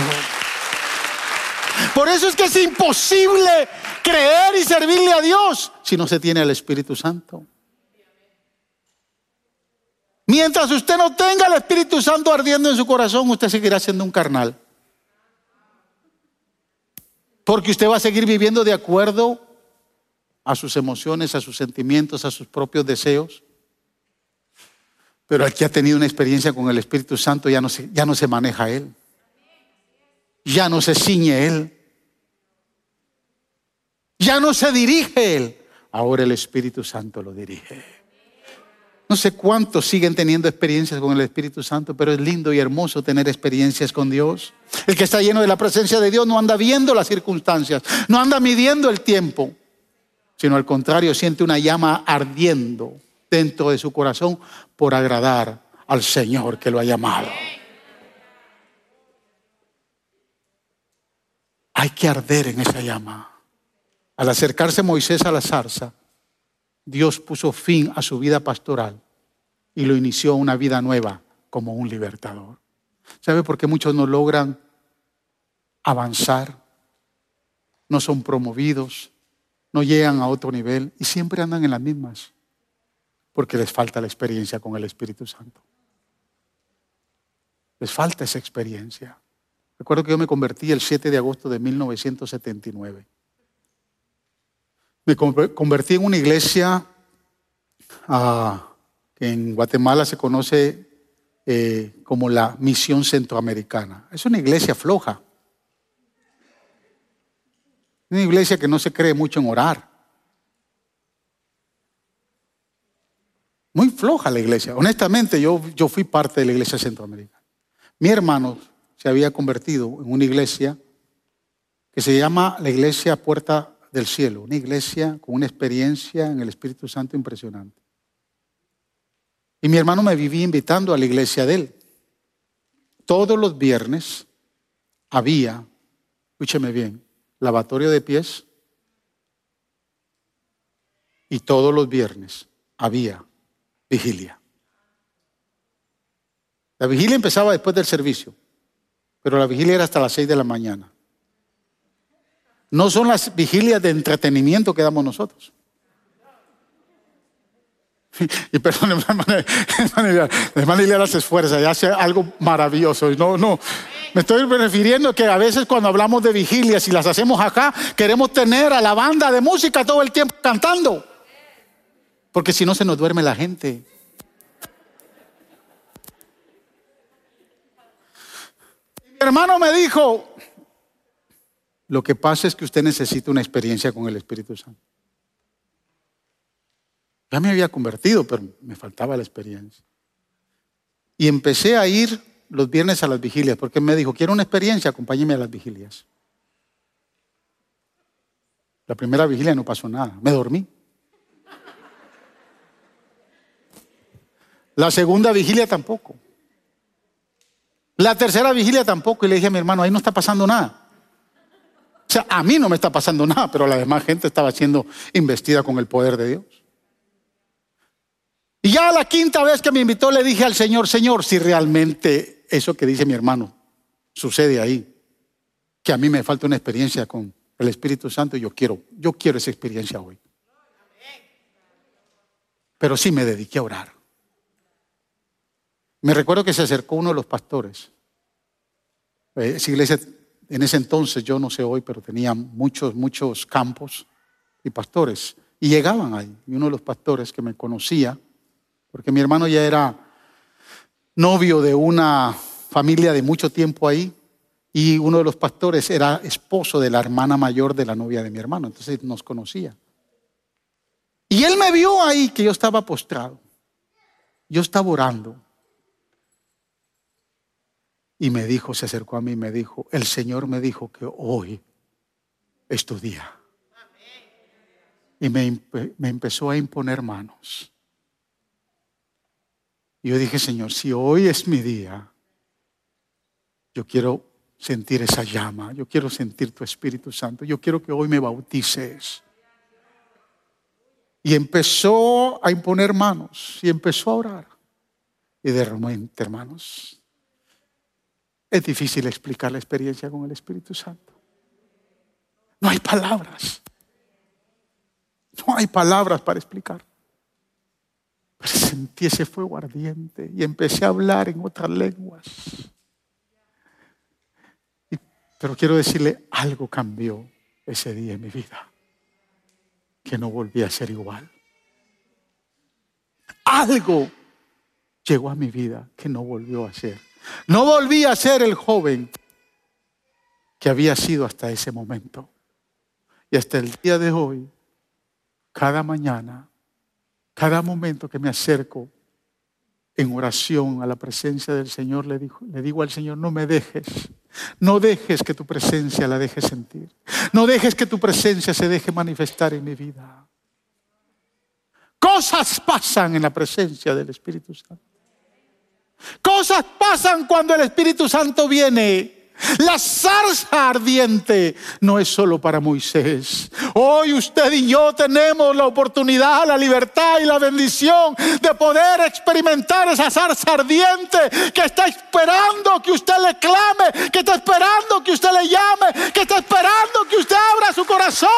[SPEAKER 1] Por eso es que es imposible creer y servirle a Dios si no se tiene al Espíritu Santo. Mientras usted no tenga el Espíritu Santo ardiendo en su corazón, usted seguirá siendo un carnal. Porque usted va a seguir viviendo de acuerdo a sus emociones, a sus sentimientos, a sus propios deseos. Pero aquí ha tenido una experiencia con el Espíritu Santo, ya no se, ya no se maneja Él. Ya no se ciñe Él. Ya no se dirige Él. Ahora el Espíritu Santo lo dirige. No sé cuántos siguen teniendo experiencias con el Espíritu Santo, pero es lindo y hermoso tener experiencias con Dios. El que está lleno de la presencia de Dios no anda viendo las circunstancias, no anda midiendo el tiempo, sino al contrario, siente una llama ardiendo dentro de su corazón por agradar al Señor que lo ha llamado. Hay que arder en esa llama. Al acercarse Moisés a la zarza, Dios puso fin a su vida pastoral y lo inició una vida nueva como un libertador. ¿Sabe por qué muchos no logran avanzar? No son promovidos, no llegan a otro nivel y siempre andan en las mismas, porque les falta la experiencia con el Espíritu Santo. Les falta esa experiencia. Recuerdo que yo me convertí el 7 de agosto de 1979. Me convertí en una iglesia ah, en Guatemala se conoce eh, como la Misión Centroamericana. Es una iglesia floja. Una iglesia que no se cree mucho en orar. Muy floja la iglesia. Honestamente, yo, yo fui parte de la iglesia centroamericana. Mi hermano se había convertido en una iglesia que se llama la iglesia Puerta del cielo, una iglesia con una experiencia en el Espíritu Santo impresionante. Y mi hermano me vivía invitando a la iglesia de él. Todos los viernes había, escúcheme bien, lavatorio de pies y todos los viernes había vigilia. La vigilia empezaba después del servicio, pero la vigilia era hasta las seis de la mañana. No son las vigilias de entretenimiento que damos nosotros. Y perdón, hermana Liliana se esfuerza y hace algo maravilloso. No, no. Me estoy refiriendo que a veces cuando hablamos de vigilias y las hacemos acá, queremos tener a la banda de música todo el tiempo cantando. Porque si no se nos duerme la gente. mi hermano me dijo, lo que pasa es que usted necesita una experiencia con el Espíritu Santo. Ya me había convertido, pero me faltaba la experiencia. Y empecé a ir los viernes a las vigilias, porque me dijo, quiero una experiencia, acompáñeme a las vigilias. La primera vigilia no pasó nada, me dormí. La segunda vigilia tampoco. La tercera vigilia tampoco. Y le dije a mi hermano, ahí no está pasando nada. O sea, a mí no me está pasando nada, pero la demás gente estaba siendo investida con el poder de Dios. Y ya la quinta vez que me invitó le dije al Señor, Señor, si realmente eso que dice mi hermano sucede ahí, que a mí me falta una experiencia con el Espíritu Santo, yo quiero, yo quiero esa experiencia hoy. Pero sí me dediqué a orar. Me recuerdo que se acercó uno de los pastores. Eh, esa iglesia, en ese entonces, yo no sé hoy, pero tenía muchos, muchos campos y pastores. Y llegaban ahí. Y uno de los pastores que me conocía, porque mi hermano ya era novio de una familia de mucho tiempo ahí, y uno de los pastores era esposo de la hermana mayor de la novia de mi hermano, entonces nos conocía. Y él me vio ahí que yo estaba postrado. Yo estaba orando. Y me dijo, se acercó a mí y me dijo, el Señor me dijo que hoy es tu día. Y me, me empezó a imponer manos. Y yo dije, Señor, si hoy es mi día, yo quiero sentir esa llama, yo quiero sentir tu Espíritu Santo, yo quiero que hoy me bautices. Y empezó a imponer manos y empezó a orar. Y de repente, hermanos, es difícil explicar la experiencia con el Espíritu Santo. No hay palabras. No hay palabras para explicar. Sentí ese fuego ardiente y empecé a hablar en otras lenguas. Pero quiero decirle, algo cambió ese día en mi vida, que no volví a ser igual. Algo llegó a mi vida que no volvió a ser. No volví a ser el joven que había sido hasta ese momento. Y hasta el día de hoy, cada mañana, cada momento que me acerco en oración a la presencia del Señor, le, digo, le digo al Señor, no me dejes, no dejes que tu presencia la deje sentir, no dejes que tu presencia se deje manifestar en mi vida. Cosas pasan en la presencia del Espíritu Santo. Cosas pasan cuando el Espíritu Santo viene. La zarza ardiente no es solo para Moisés. Hoy usted y yo tenemos la oportunidad, la libertad y la bendición de poder experimentar esa zarza ardiente que está esperando que usted le clame, que está esperando que usted le llame, que está esperando que usted abra su corazón,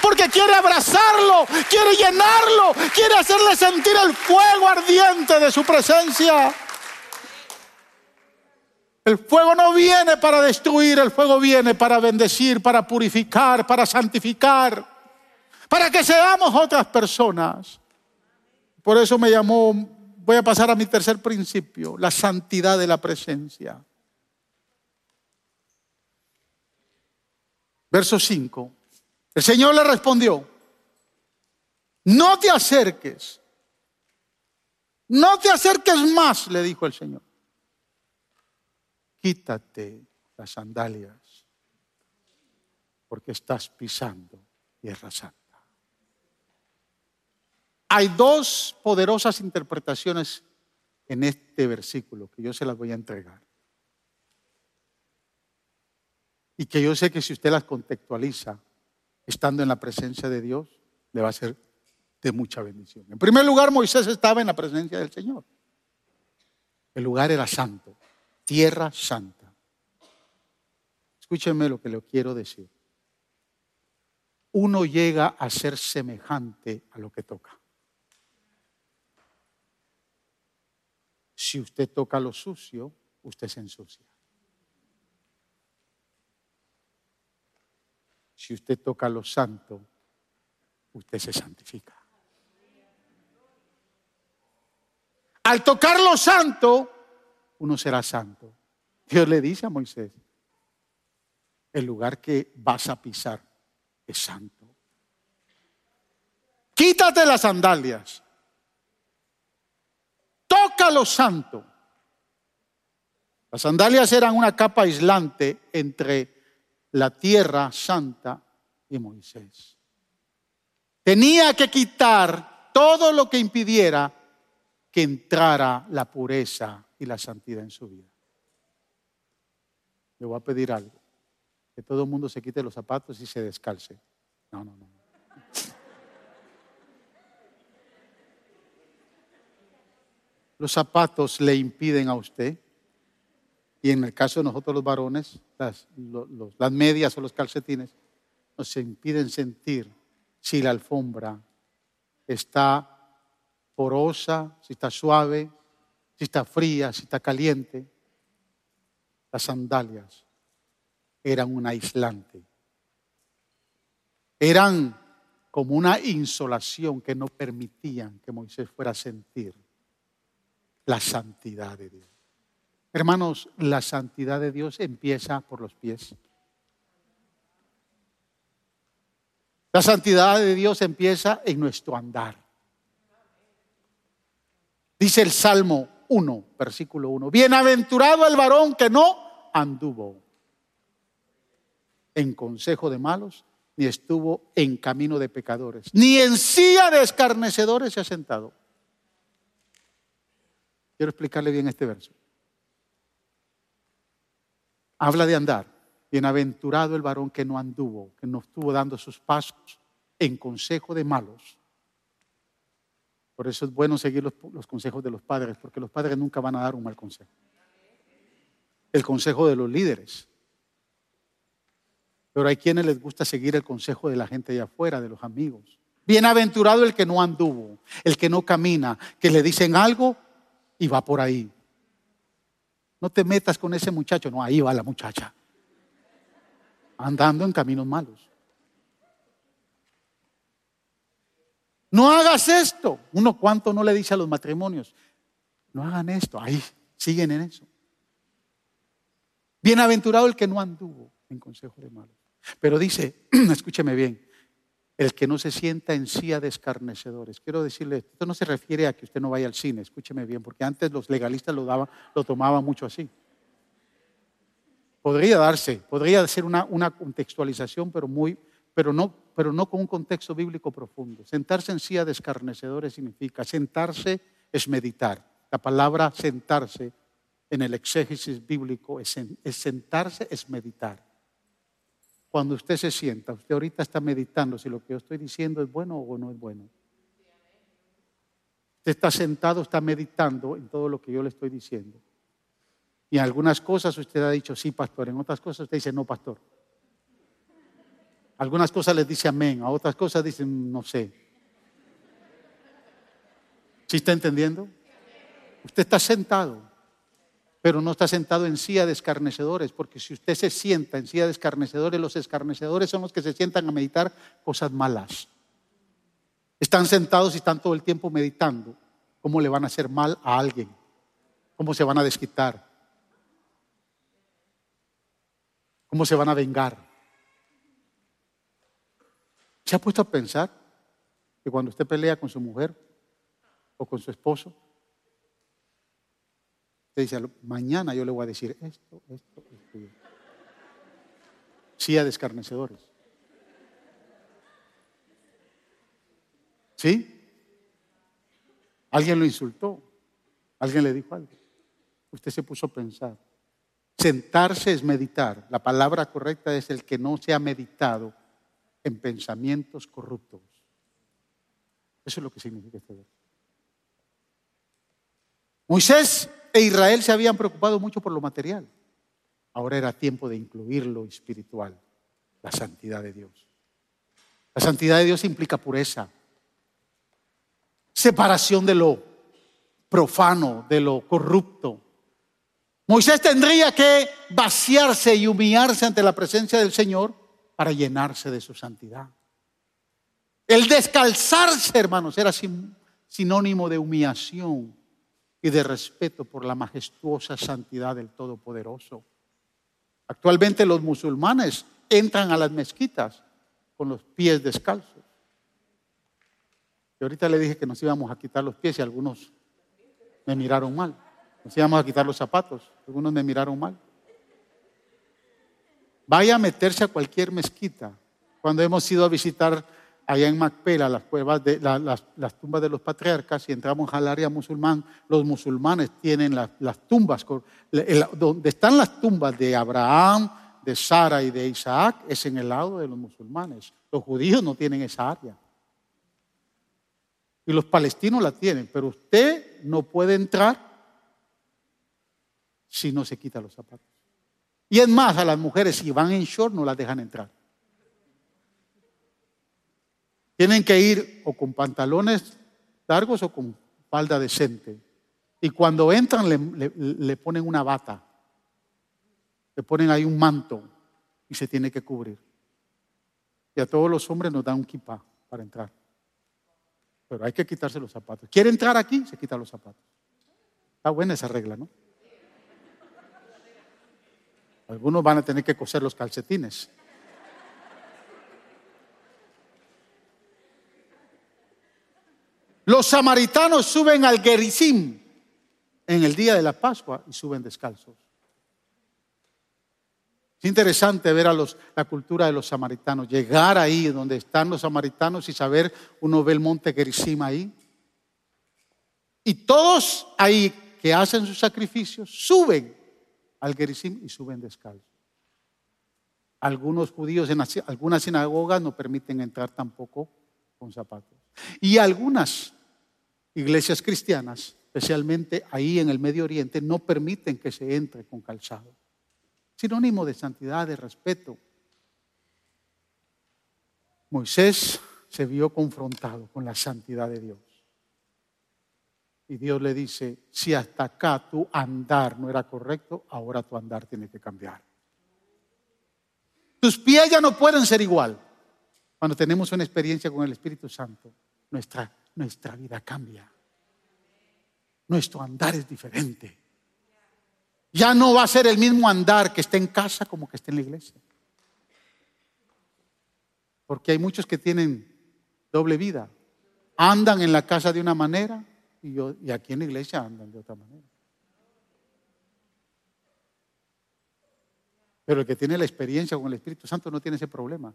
[SPEAKER 1] porque quiere abrazarlo, quiere llenarlo, quiere hacerle sentir el fuego ardiente de su presencia. El fuego no viene para destruir, el fuego viene para bendecir, para purificar, para santificar, para que seamos otras personas. Por eso me llamó, voy a pasar a mi tercer principio, la santidad de la presencia. Verso 5. El Señor le respondió, no te acerques, no te acerques más, le dijo el Señor quítate las sandalias, porque estás pisando tierra santa. Hay dos poderosas interpretaciones en este versículo que yo se las voy a entregar. Y que yo sé que si usted las contextualiza, estando en la presencia de Dios, le va a ser de mucha bendición. En primer lugar, Moisés estaba en la presencia del Señor. El lugar era santo tierra santa. Escúchenme lo que le quiero decir. Uno llega a ser semejante a lo que toca. Si usted toca lo sucio, usted se ensucia. Si usted toca lo santo, usted se santifica. Al tocar lo santo, uno será santo. Dios le dice a Moisés, el lugar que vas a pisar es santo. Quítate las sandalias. Toca lo santo. Las sandalias eran una capa aislante entre la tierra santa y Moisés. Tenía que quitar todo lo que impidiera que entrara la pureza y la santidad en su vida. Le voy a pedir algo, que todo el mundo se quite los zapatos y se descalce. No, no, no. Los zapatos le impiden a usted, y en el caso de nosotros los varones, las, las medias o los calcetines, nos impiden sentir si la alfombra está porosa, si está suave, si está fría, si está caliente. Las sandalias eran un aislante. Eran como una insolación que no permitían que Moisés fuera a sentir la santidad de Dios. Hermanos, la santidad de Dios empieza por los pies. La santidad de Dios empieza en nuestro andar. Dice el Salmo 1, versículo 1. Bienaventurado el varón que no anduvo en consejo de malos, ni estuvo en camino de pecadores, ni en silla de escarnecedores se ha sentado. Quiero explicarle bien este verso. Habla de andar. Bienaventurado el varón que no anduvo, que no estuvo dando sus pasos en consejo de malos. Por eso es bueno seguir los, consejos de los padres, porque los padres nunca van a dar un mal consejo. El consejo de los líderes. Pero hay quienes les gusta seguir el consejo de la gente de afuera, de los amigos. Bienaventurado el que no anduvo, el que no camina, que le dicen algo y va por ahí. No te metas con ese muchacho, no, ahí va la muchacha andando en caminos malos. No hagas esto. Uno cuánto no le dice a los matrimonios, no hagan esto, ahí siguen en eso. Bienaventurado el que no anduvo en consejo de malos. Pero dice, escúcheme bien, el que no se sienta en silla de escarnecedores. Quiero decirle, esto no se refiere a que usted no vaya al cine, escúcheme bien, porque antes los legalistas lo, daban, lo tomaban mucho así. Podría darse, podría ser una, una contextualización, pero, muy, pero, no, pero no con un contexto bíblico profundo. Sentarse en silla de escarnecedores significa, sentarse es meditar. La palabra sentarse en el exégesis bíblico es, es sentarse, es meditar. Cuando usted se sienta, usted ahorita está meditando si lo que yo estoy diciendo es bueno o no es bueno. Usted está sentado, está meditando en todo lo que yo le estoy diciendo. Y en algunas cosas usted ha dicho sí, pastor. En otras cosas usted dice no, pastor. Algunas cosas les dice amén. A otras cosas dicen no sé. ¿Sí está entendiendo? Usted está sentado, pero no está sentado en silla de escarnecedores, porque si usted se sienta en silla de escarnecedores, los escarnecedores son los que se sientan a meditar cosas malas. Están sentados y están todo el tiempo meditando cómo le van a hacer mal a alguien, cómo se van a desquitar, ¿Cómo se van a vengar? ¿Se ha puesto a pensar que cuando usted pelea con su mujer o con su esposo, usted dice, mañana yo le voy a decir esto, esto, esto. Sí a descarnecedores. ¿Sí? Alguien lo insultó, alguien le dijo algo. Usted se puso a pensar. Sentarse es meditar. La palabra correcta es el que no se ha meditado en pensamientos corruptos. Eso es lo que significa este verso. Moisés e Israel se habían preocupado mucho por lo material. Ahora era tiempo de incluir lo espiritual, la santidad de Dios. La santidad de Dios implica pureza, separación de lo profano, de lo corrupto, Moisés tendría que vaciarse y humillarse ante la presencia del Señor para llenarse de su santidad. El descalzarse, hermanos, era sinónimo de humillación y de respeto por la majestuosa santidad del Todopoderoso. Actualmente los musulmanes entran a las mezquitas con los pies descalzos. Y ahorita le dije que nos íbamos a quitar los pies y algunos me miraron mal. Nos íbamos a quitar los zapatos. Algunos me miraron mal. Vaya a meterse a cualquier mezquita. Cuando hemos ido a visitar allá en Macpela las cuevas las, tumbas de los patriarcas y entramos al área musulmán, los musulmanes tienen las, tumbas, donde están las tumbas de Abraham, de Sara y de Isaac, es en el lado de los musulmanes. Los judíos no tienen esa área. Y los palestinos la tienen, pero usted no puede entrar si no se quita los zapatos. Y es más, a las mujeres si van en short no las dejan entrar. Tienen que ir o con pantalones largos o con falda decente. Y cuando entran le, ponen una bata, le ponen ahí un manto y se tiene que cubrir. Y a todos los hombres nos dan un kipá para entrar. Pero hay que quitarse los zapatos. ¿Quiere entrar aquí? Se quita los zapatos. Está buena esa regla, ¿no? Algunos van a tener que coser los calcetines. Los samaritanos suben al Gerizim en el día de la Pascua y suben descalzos. Es interesante ver a los, la cultura de los samaritanos, llegar ahí donde están los samaritanos y saber, uno ve el monte Gerizim ahí. Y todos ahí que hacen sus sacrificios suben al Gerizim y suben descalzos. Algunos judíos en algunas sinagogas no permiten entrar tampoco con zapatos. Y algunas iglesias cristianas, especialmente ahí en el Medio Oriente, no permiten que se entre con calzado sinónimo de santidad, de respeto. Moisés se vio confrontado con la santidad de Dios. Y Dios le dice, si hasta acá tu andar no era correcto, ahora tu andar tiene que cambiar. Tus pies ya no pueden ser igual. Cuando tenemos una experiencia con el Espíritu Santo, nuestra, nuestra vida cambia. Nuestro andar es diferente. Ya no va a ser el mismo andar que esté en casa como que esté en la iglesia. Porque hay muchos que tienen doble vida. Andan en la casa de una manera y, yo, y aquí en la iglesia andan de otra manera. Pero el que tiene la experiencia con el Espíritu Santo no tiene ese problema.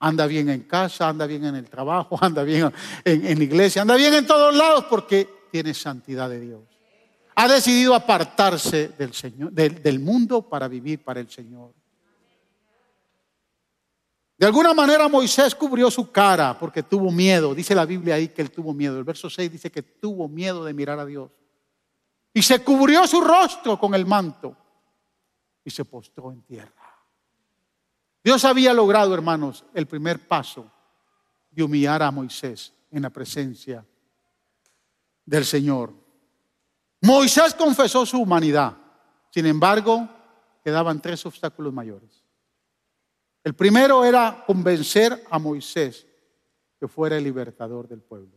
[SPEAKER 1] Anda bien en casa, anda bien en el trabajo, anda bien en, en iglesia, anda bien en todos lados porque tiene santidad de Dios ha decidido apartarse del, Señor, del, mundo para vivir para el Señor. De alguna manera Moisés cubrió su cara porque tuvo miedo. Dice la Biblia ahí que él tuvo miedo. El verso 6 dice que tuvo miedo de mirar a Dios. Y se cubrió su rostro con el manto y se postró en tierra. Dios había logrado, hermanos, el primer paso de humillar a Moisés en la presencia del Señor. Moisés confesó su humanidad. Sin embargo, quedaban tres obstáculos mayores. El primero era convencer a Moisés que fuera el libertador del pueblo.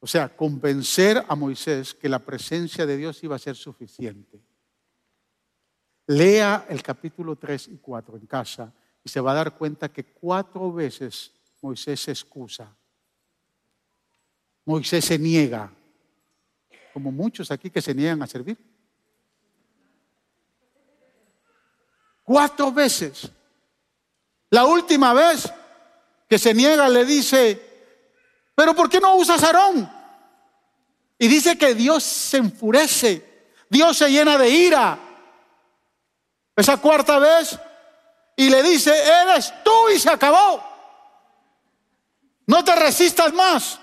[SPEAKER 1] O sea, convencer a Moisés que la presencia de Dios iba a ser suficiente. Lea el capítulo 3 y 4 en casa y se va a dar cuenta que cuatro veces Moisés se excusa Moisés se niega, como muchos aquí que se niegan a servir. Cuatro veces. La última vez que se niega le dice, pero ¿por qué no usas Aarón? Y dice que Dios se enfurece, Dios se llena de ira. Esa cuarta vez y le dice, eres tú y se acabó. No te resistas más.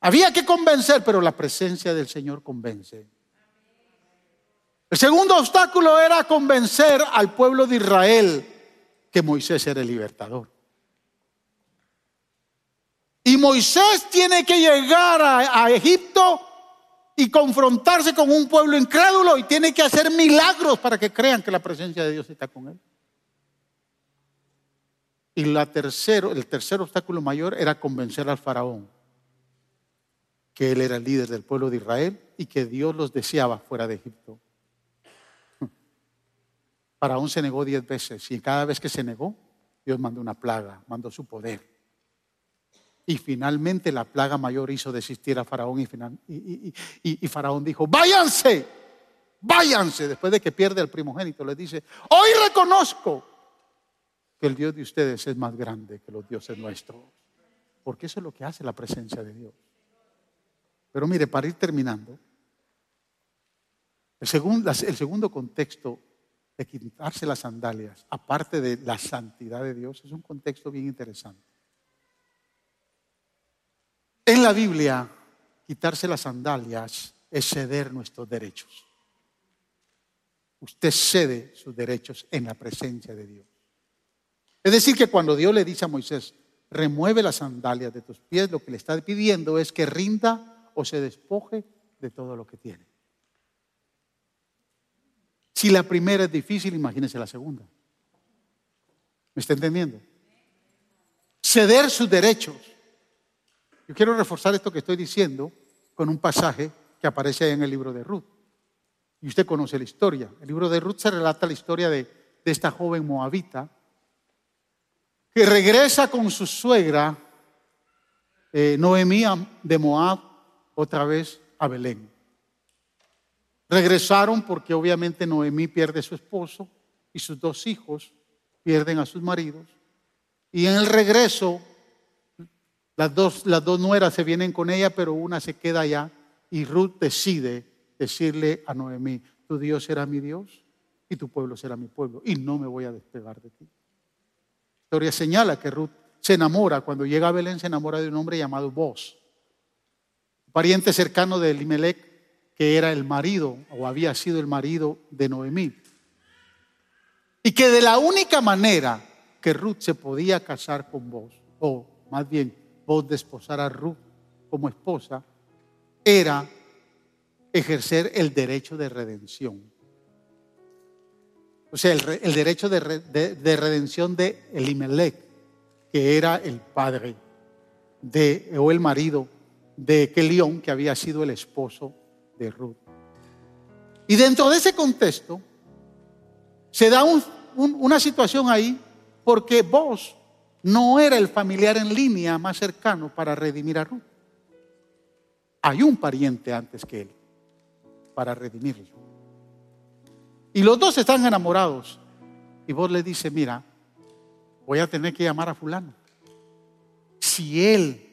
[SPEAKER 1] Había que convencer, pero la presencia del Señor convence. El segundo obstáculo era convencer al pueblo de Israel que Moisés era el libertador. Y Moisés tiene que llegar a, Egipto y confrontarse con un pueblo incrédulo y tiene que hacer milagros para que crean que la presencia de Dios está con él. Y el tercer obstáculo mayor era convencer al faraón que él era el líder del pueblo de Israel y que Dios los deseaba fuera de Egipto. Faraón se negó diez veces y cada vez que se negó, Dios mandó una plaga, mandó su poder. Y finalmente la plaga mayor hizo desistir a Faraón y, y, Faraón dijo, váyanse, váyanse, después de que pierde el primogénito, le dice, hoy reconozco que el Dios de ustedes es más grande que los dioses nuestros. Porque eso es lo que hace la presencia de Dios. Pero mire, para ir terminando, el segundo, el segundo contexto de quitarse las sandalias, aparte de la santidad de Dios, es un contexto bien interesante. En la Biblia, quitarse las sandalias es ceder nuestros derechos. Usted cede sus derechos en la presencia de Dios. Es decir, que cuando Dios le dice a Moisés, remueve las sandalias de tus pies, lo que le está pidiendo es que rinda o se despoje de todo lo que tiene. Si la primera es difícil, imagínese la segunda. ¿Me está entendiendo? Ceder sus derechos. Yo quiero reforzar esto que estoy diciendo con un pasaje que aparece ahí en el libro de Ruth. Y usted conoce la historia. El libro de Ruth se relata la historia de, de esta joven moabita que regresa con su suegra, eh, Noemí de Moab, otra vez a Belén. Regresaron porque obviamente Noemí pierde a su esposo y sus dos hijos pierden a sus maridos. Y en el regreso, las dos, las dos nueras se vienen con ella, pero una se queda allá y Ruth decide decirle a Noemí, tu Dios será mi Dios y tu pueblo será mi pueblo y no me voy a despegar de ti. La historia señala que Ruth se enamora, cuando llega a Belén se enamora de un hombre llamado Boz, pariente cercano de Elimelech, que era el marido o había sido el marido de Noemí. Y que de la única manera que Ruth se podía casar con vos, o más bien vos desposar a Ruth como esposa, era ejercer el derecho de redención. O sea, el, derecho de, redención de Elimelech, que era el padre de, o el marido de Kelión, que había sido el esposo de Ruth. Y dentro de ese contexto, se da una situación ahí porque vos no era el familiar en línea más cercano para redimir a Ruth. Hay un pariente antes que él para redimirlo. Y los dos están enamorados. Y vos le dices, mira, voy a tener que llamar a fulano. Si él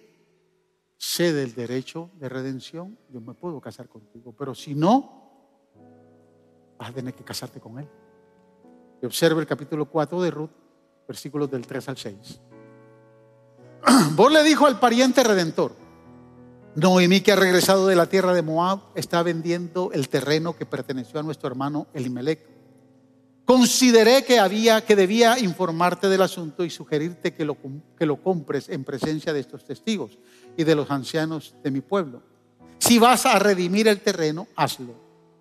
[SPEAKER 1] cede el derecho de redención, yo me puedo casar contigo. Pero si no, vas a tener que casarte con él. Y observa el capítulo 4 de Ruth, versículos del 3 al 6. Vos le dijo al pariente redentor, Noemí, que ha regresado de la tierra de Moab, está vendiendo el terreno que perteneció a nuestro hermano Elimelech. Consideré que había que debía informarte del asunto y sugerirte que lo, que lo compres en presencia de estos testigos y de los ancianos de mi pueblo. Si vas a redimir el terreno, hazlo.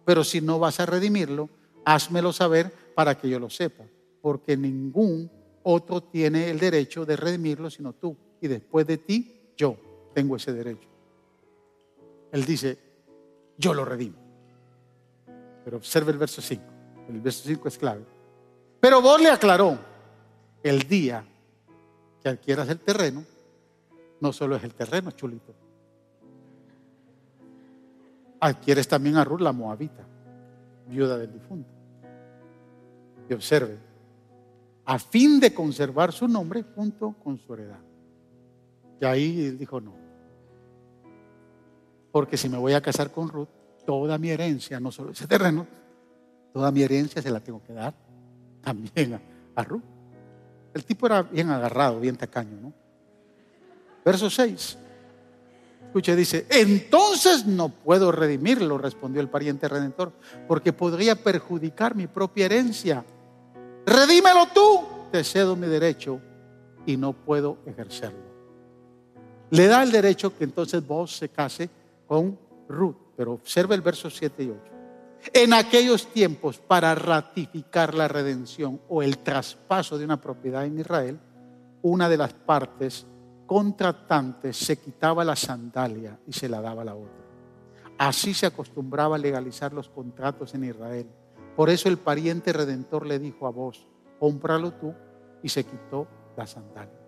[SPEAKER 1] Pero si no vas a redimirlo, házmelo saber para que yo lo sepa, porque ningún otro tiene el derecho de redimirlo sino tú. Y después de ti, yo tengo ese derecho. Él dice, yo lo redimo. Pero observe el verso 5. El verso 5 es clave. Pero vos le aclaró, el día que adquieras el terreno, no solo es el terreno, chulito. Adquieres también a Ruth la Moabita, viuda del difunto. Y observe, a fin de conservar su nombre junto con su heredad. Y ahí él dijo no porque si me voy a casar con Ruth, toda mi herencia, no solo ese terreno, toda mi herencia se la tengo que dar también a, Ruth. El tipo era bien agarrado, bien tacaño, ¿no? Verso 6. Escuche, dice, entonces no puedo redimirlo, respondió el pariente redentor, porque podría perjudicar mi propia herencia. Redímelo tú, te cedo mi derecho y no puedo ejercerlo. Le da el derecho que entonces vos se case con Ruth. Pero observa el verso 7 y 8. En aquellos tiempos, para ratificar la redención o el traspaso de una propiedad en Israel, una de las partes contratantes se quitaba la sandalia y se la daba a la otra. Así se acostumbraba a legalizar los contratos en Israel. Por eso el pariente redentor le dijo a vos, cómpralo tú, y se quitó la sandalia.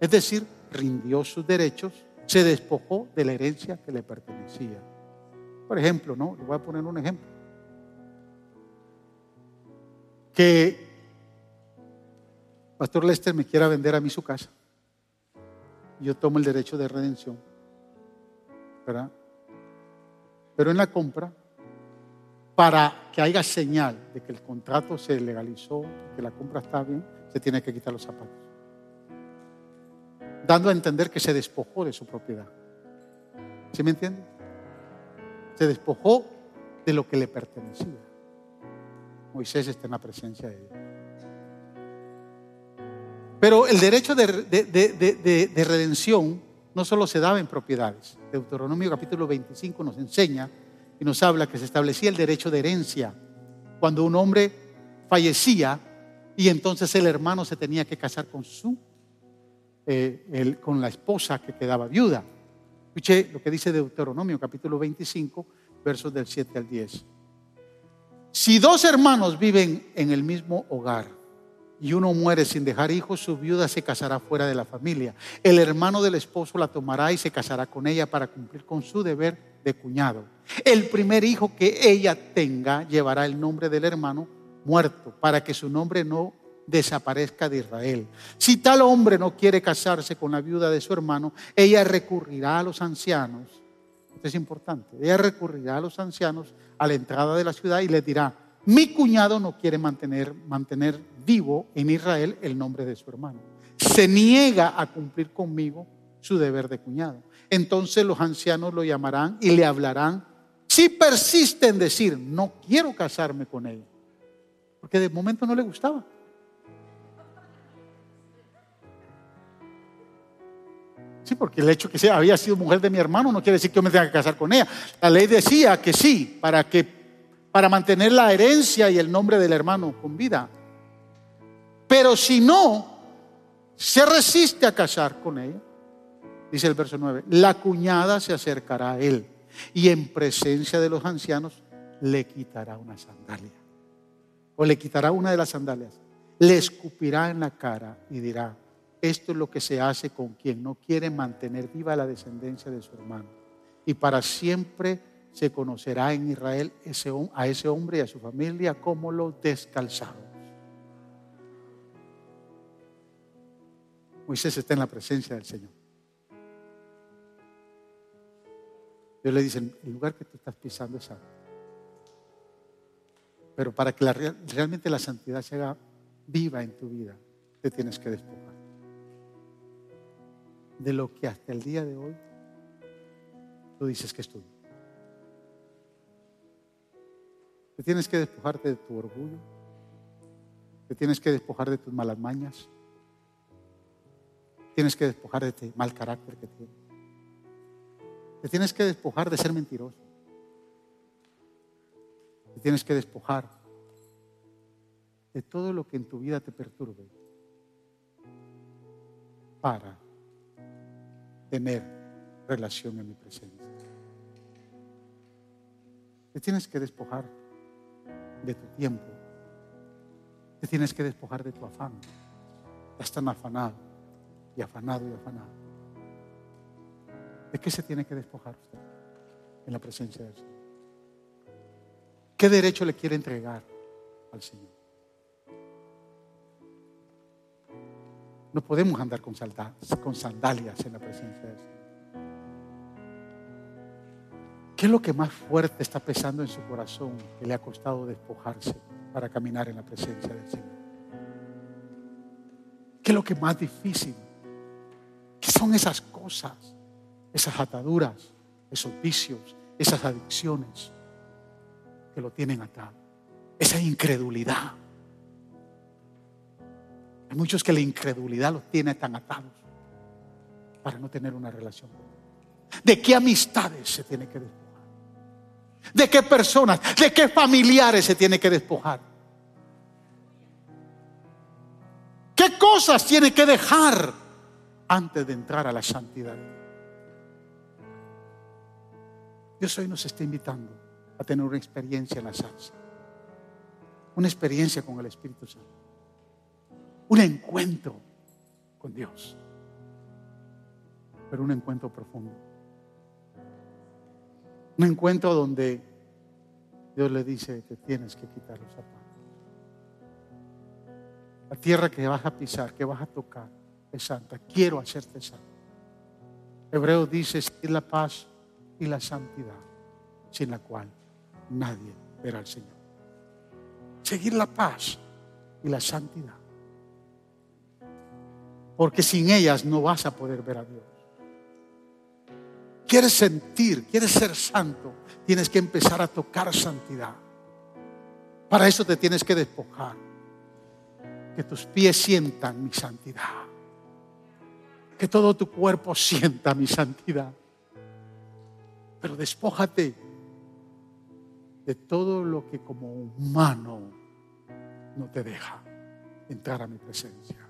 [SPEAKER 1] Es decir, rindió sus derechos se despojó de la herencia que le pertenecía. Por ejemplo, ¿no? Le voy a poner un ejemplo. Que Pastor Lester me quiera vender a mí su casa. Yo tomo el derecho de redención. ¿Verdad? Pero en la compra, para que haya señal de que el contrato se legalizó, que la compra está bien, se tiene que quitar los zapatos dando a entender que se despojó de su propiedad. ¿Sí me entiende? Se despojó de lo que le pertenecía. Moisés está en la presencia de Dios. Pero el derecho de, de, redención no solo se daba en propiedades. Deuteronomio capítulo 25 nos enseña y nos habla que se establecía el derecho de herencia cuando un hombre fallecía y entonces el hermano se tenía que casar con su, eh, con la esposa que quedaba viuda. Escuche lo que dice Deuteronomio capítulo 25, versos del 7 al 10. Si dos hermanos viven en el mismo hogar y uno muere sin dejar hijos, su viuda se casará fuera de la familia. El hermano del esposo la tomará y se casará con ella para cumplir con su deber de cuñado. El primer hijo que ella tenga llevará el nombre del hermano muerto para que su nombre no desaparezca de Israel. Si tal hombre no quiere casarse con la viuda de su hermano, ella recurrirá a los ancianos. Esto es importante. Ella recurrirá a los ancianos a la entrada de la ciudad y le dirá, mi cuñado no quiere mantener, vivo en Israel el nombre de su hermano. Se niega a cumplir conmigo su deber de cuñado. Entonces los ancianos lo llamarán y le hablarán. Si persiste en decir, no quiero casarme con ella, porque de momento no le gustaba. Sí, porque el hecho que sea, había sido mujer de mi hermano no quiere decir que yo me tenga que casar con ella. La ley decía que sí, para que para mantener la herencia y el nombre del hermano con vida. Pero si no se resiste a casar con ella, dice el verso 9, la cuñada se acercará a él y en presencia de los ancianos le quitará una sandalia. O le quitará una de las sandalias. Le escupirá en la cara y dirá, esto es lo que se hace con quien no quiere mantener viva la descendencia de su hermano. Y para siempre se conocerá en Israel a ese hombre y a su familia como los descalzados. Moisés está en la presencia del Señor. Dios le dice, el lugar que tú estás pisando es alto. Pero para que realmente la santidad se haga viva en tu vida, te tienes que despojar de lo que hasta el día de hoy tú dices que es tuyo. Te tienes que despojarte de tu orgullo. Te tienes que despojar de tus malas mañas. Tienes que despojar de este mal carácter que tienes. Te tienes que despojar de ser mentiroso. Te tienes que despojar de todo lo que en tu vida te perturbe para tener relación en mi presencia. Te tienes que despojar de tu tiempo. Te tienes que despojar de tu afán. Estás tan afanado y afanado y afanado. ¿De qué se tiene que despojar usted en la presencia del Señor? ¿Qué derecho le quiere entregar al Señor? No podemos andar con, sandalias en la presencia de Dios. ¿Qué es lo que más fuerte está pesando en su corazón que le ha costado despojarse para caminar en la presencia del Señor? ¿Qué es lo que más difícil? ¿Qué son esas cosas, esas ataduras, esos vicios, esas adicciones que lo tienen atado? Esa incredulidad hay muchos que la incredulidad los tiene tan atados para no tener una relación ¿De qué amistades se tiene que despojar? ¿De qué personas? ¿De qué familiares se tiene que despojar? ¿Qué cosas tiene que dejar antes de entrar a la santidad? Dios hoy nos está invitando a tener una experiencia en la salsa, una experiencia con el Espíritu Santo un encuentro con Dios, pero un encuentro profundo. Un encuentro donde Dios le dice, que tienes que quitar los zapatos. La tierra que vas a pisar, que vas a tocar, es santa. Quiero hacerte santo. Hebreo dice, es la paz y la santidad, sin la cual nadie verá al Señor. Seguir la paz y la santidad porque sin ellas no vas a poder ver a Dios. Quieres sentir, quieres ser santo, tienes que empezar a tocar santidad. Para eso te tienes que despojar. que tus pies sientan mi santidad. Que todo tu cuerpo sienta mi santidad. Pero despójate de todo lo que como humano no te deja entrar a mi presencia.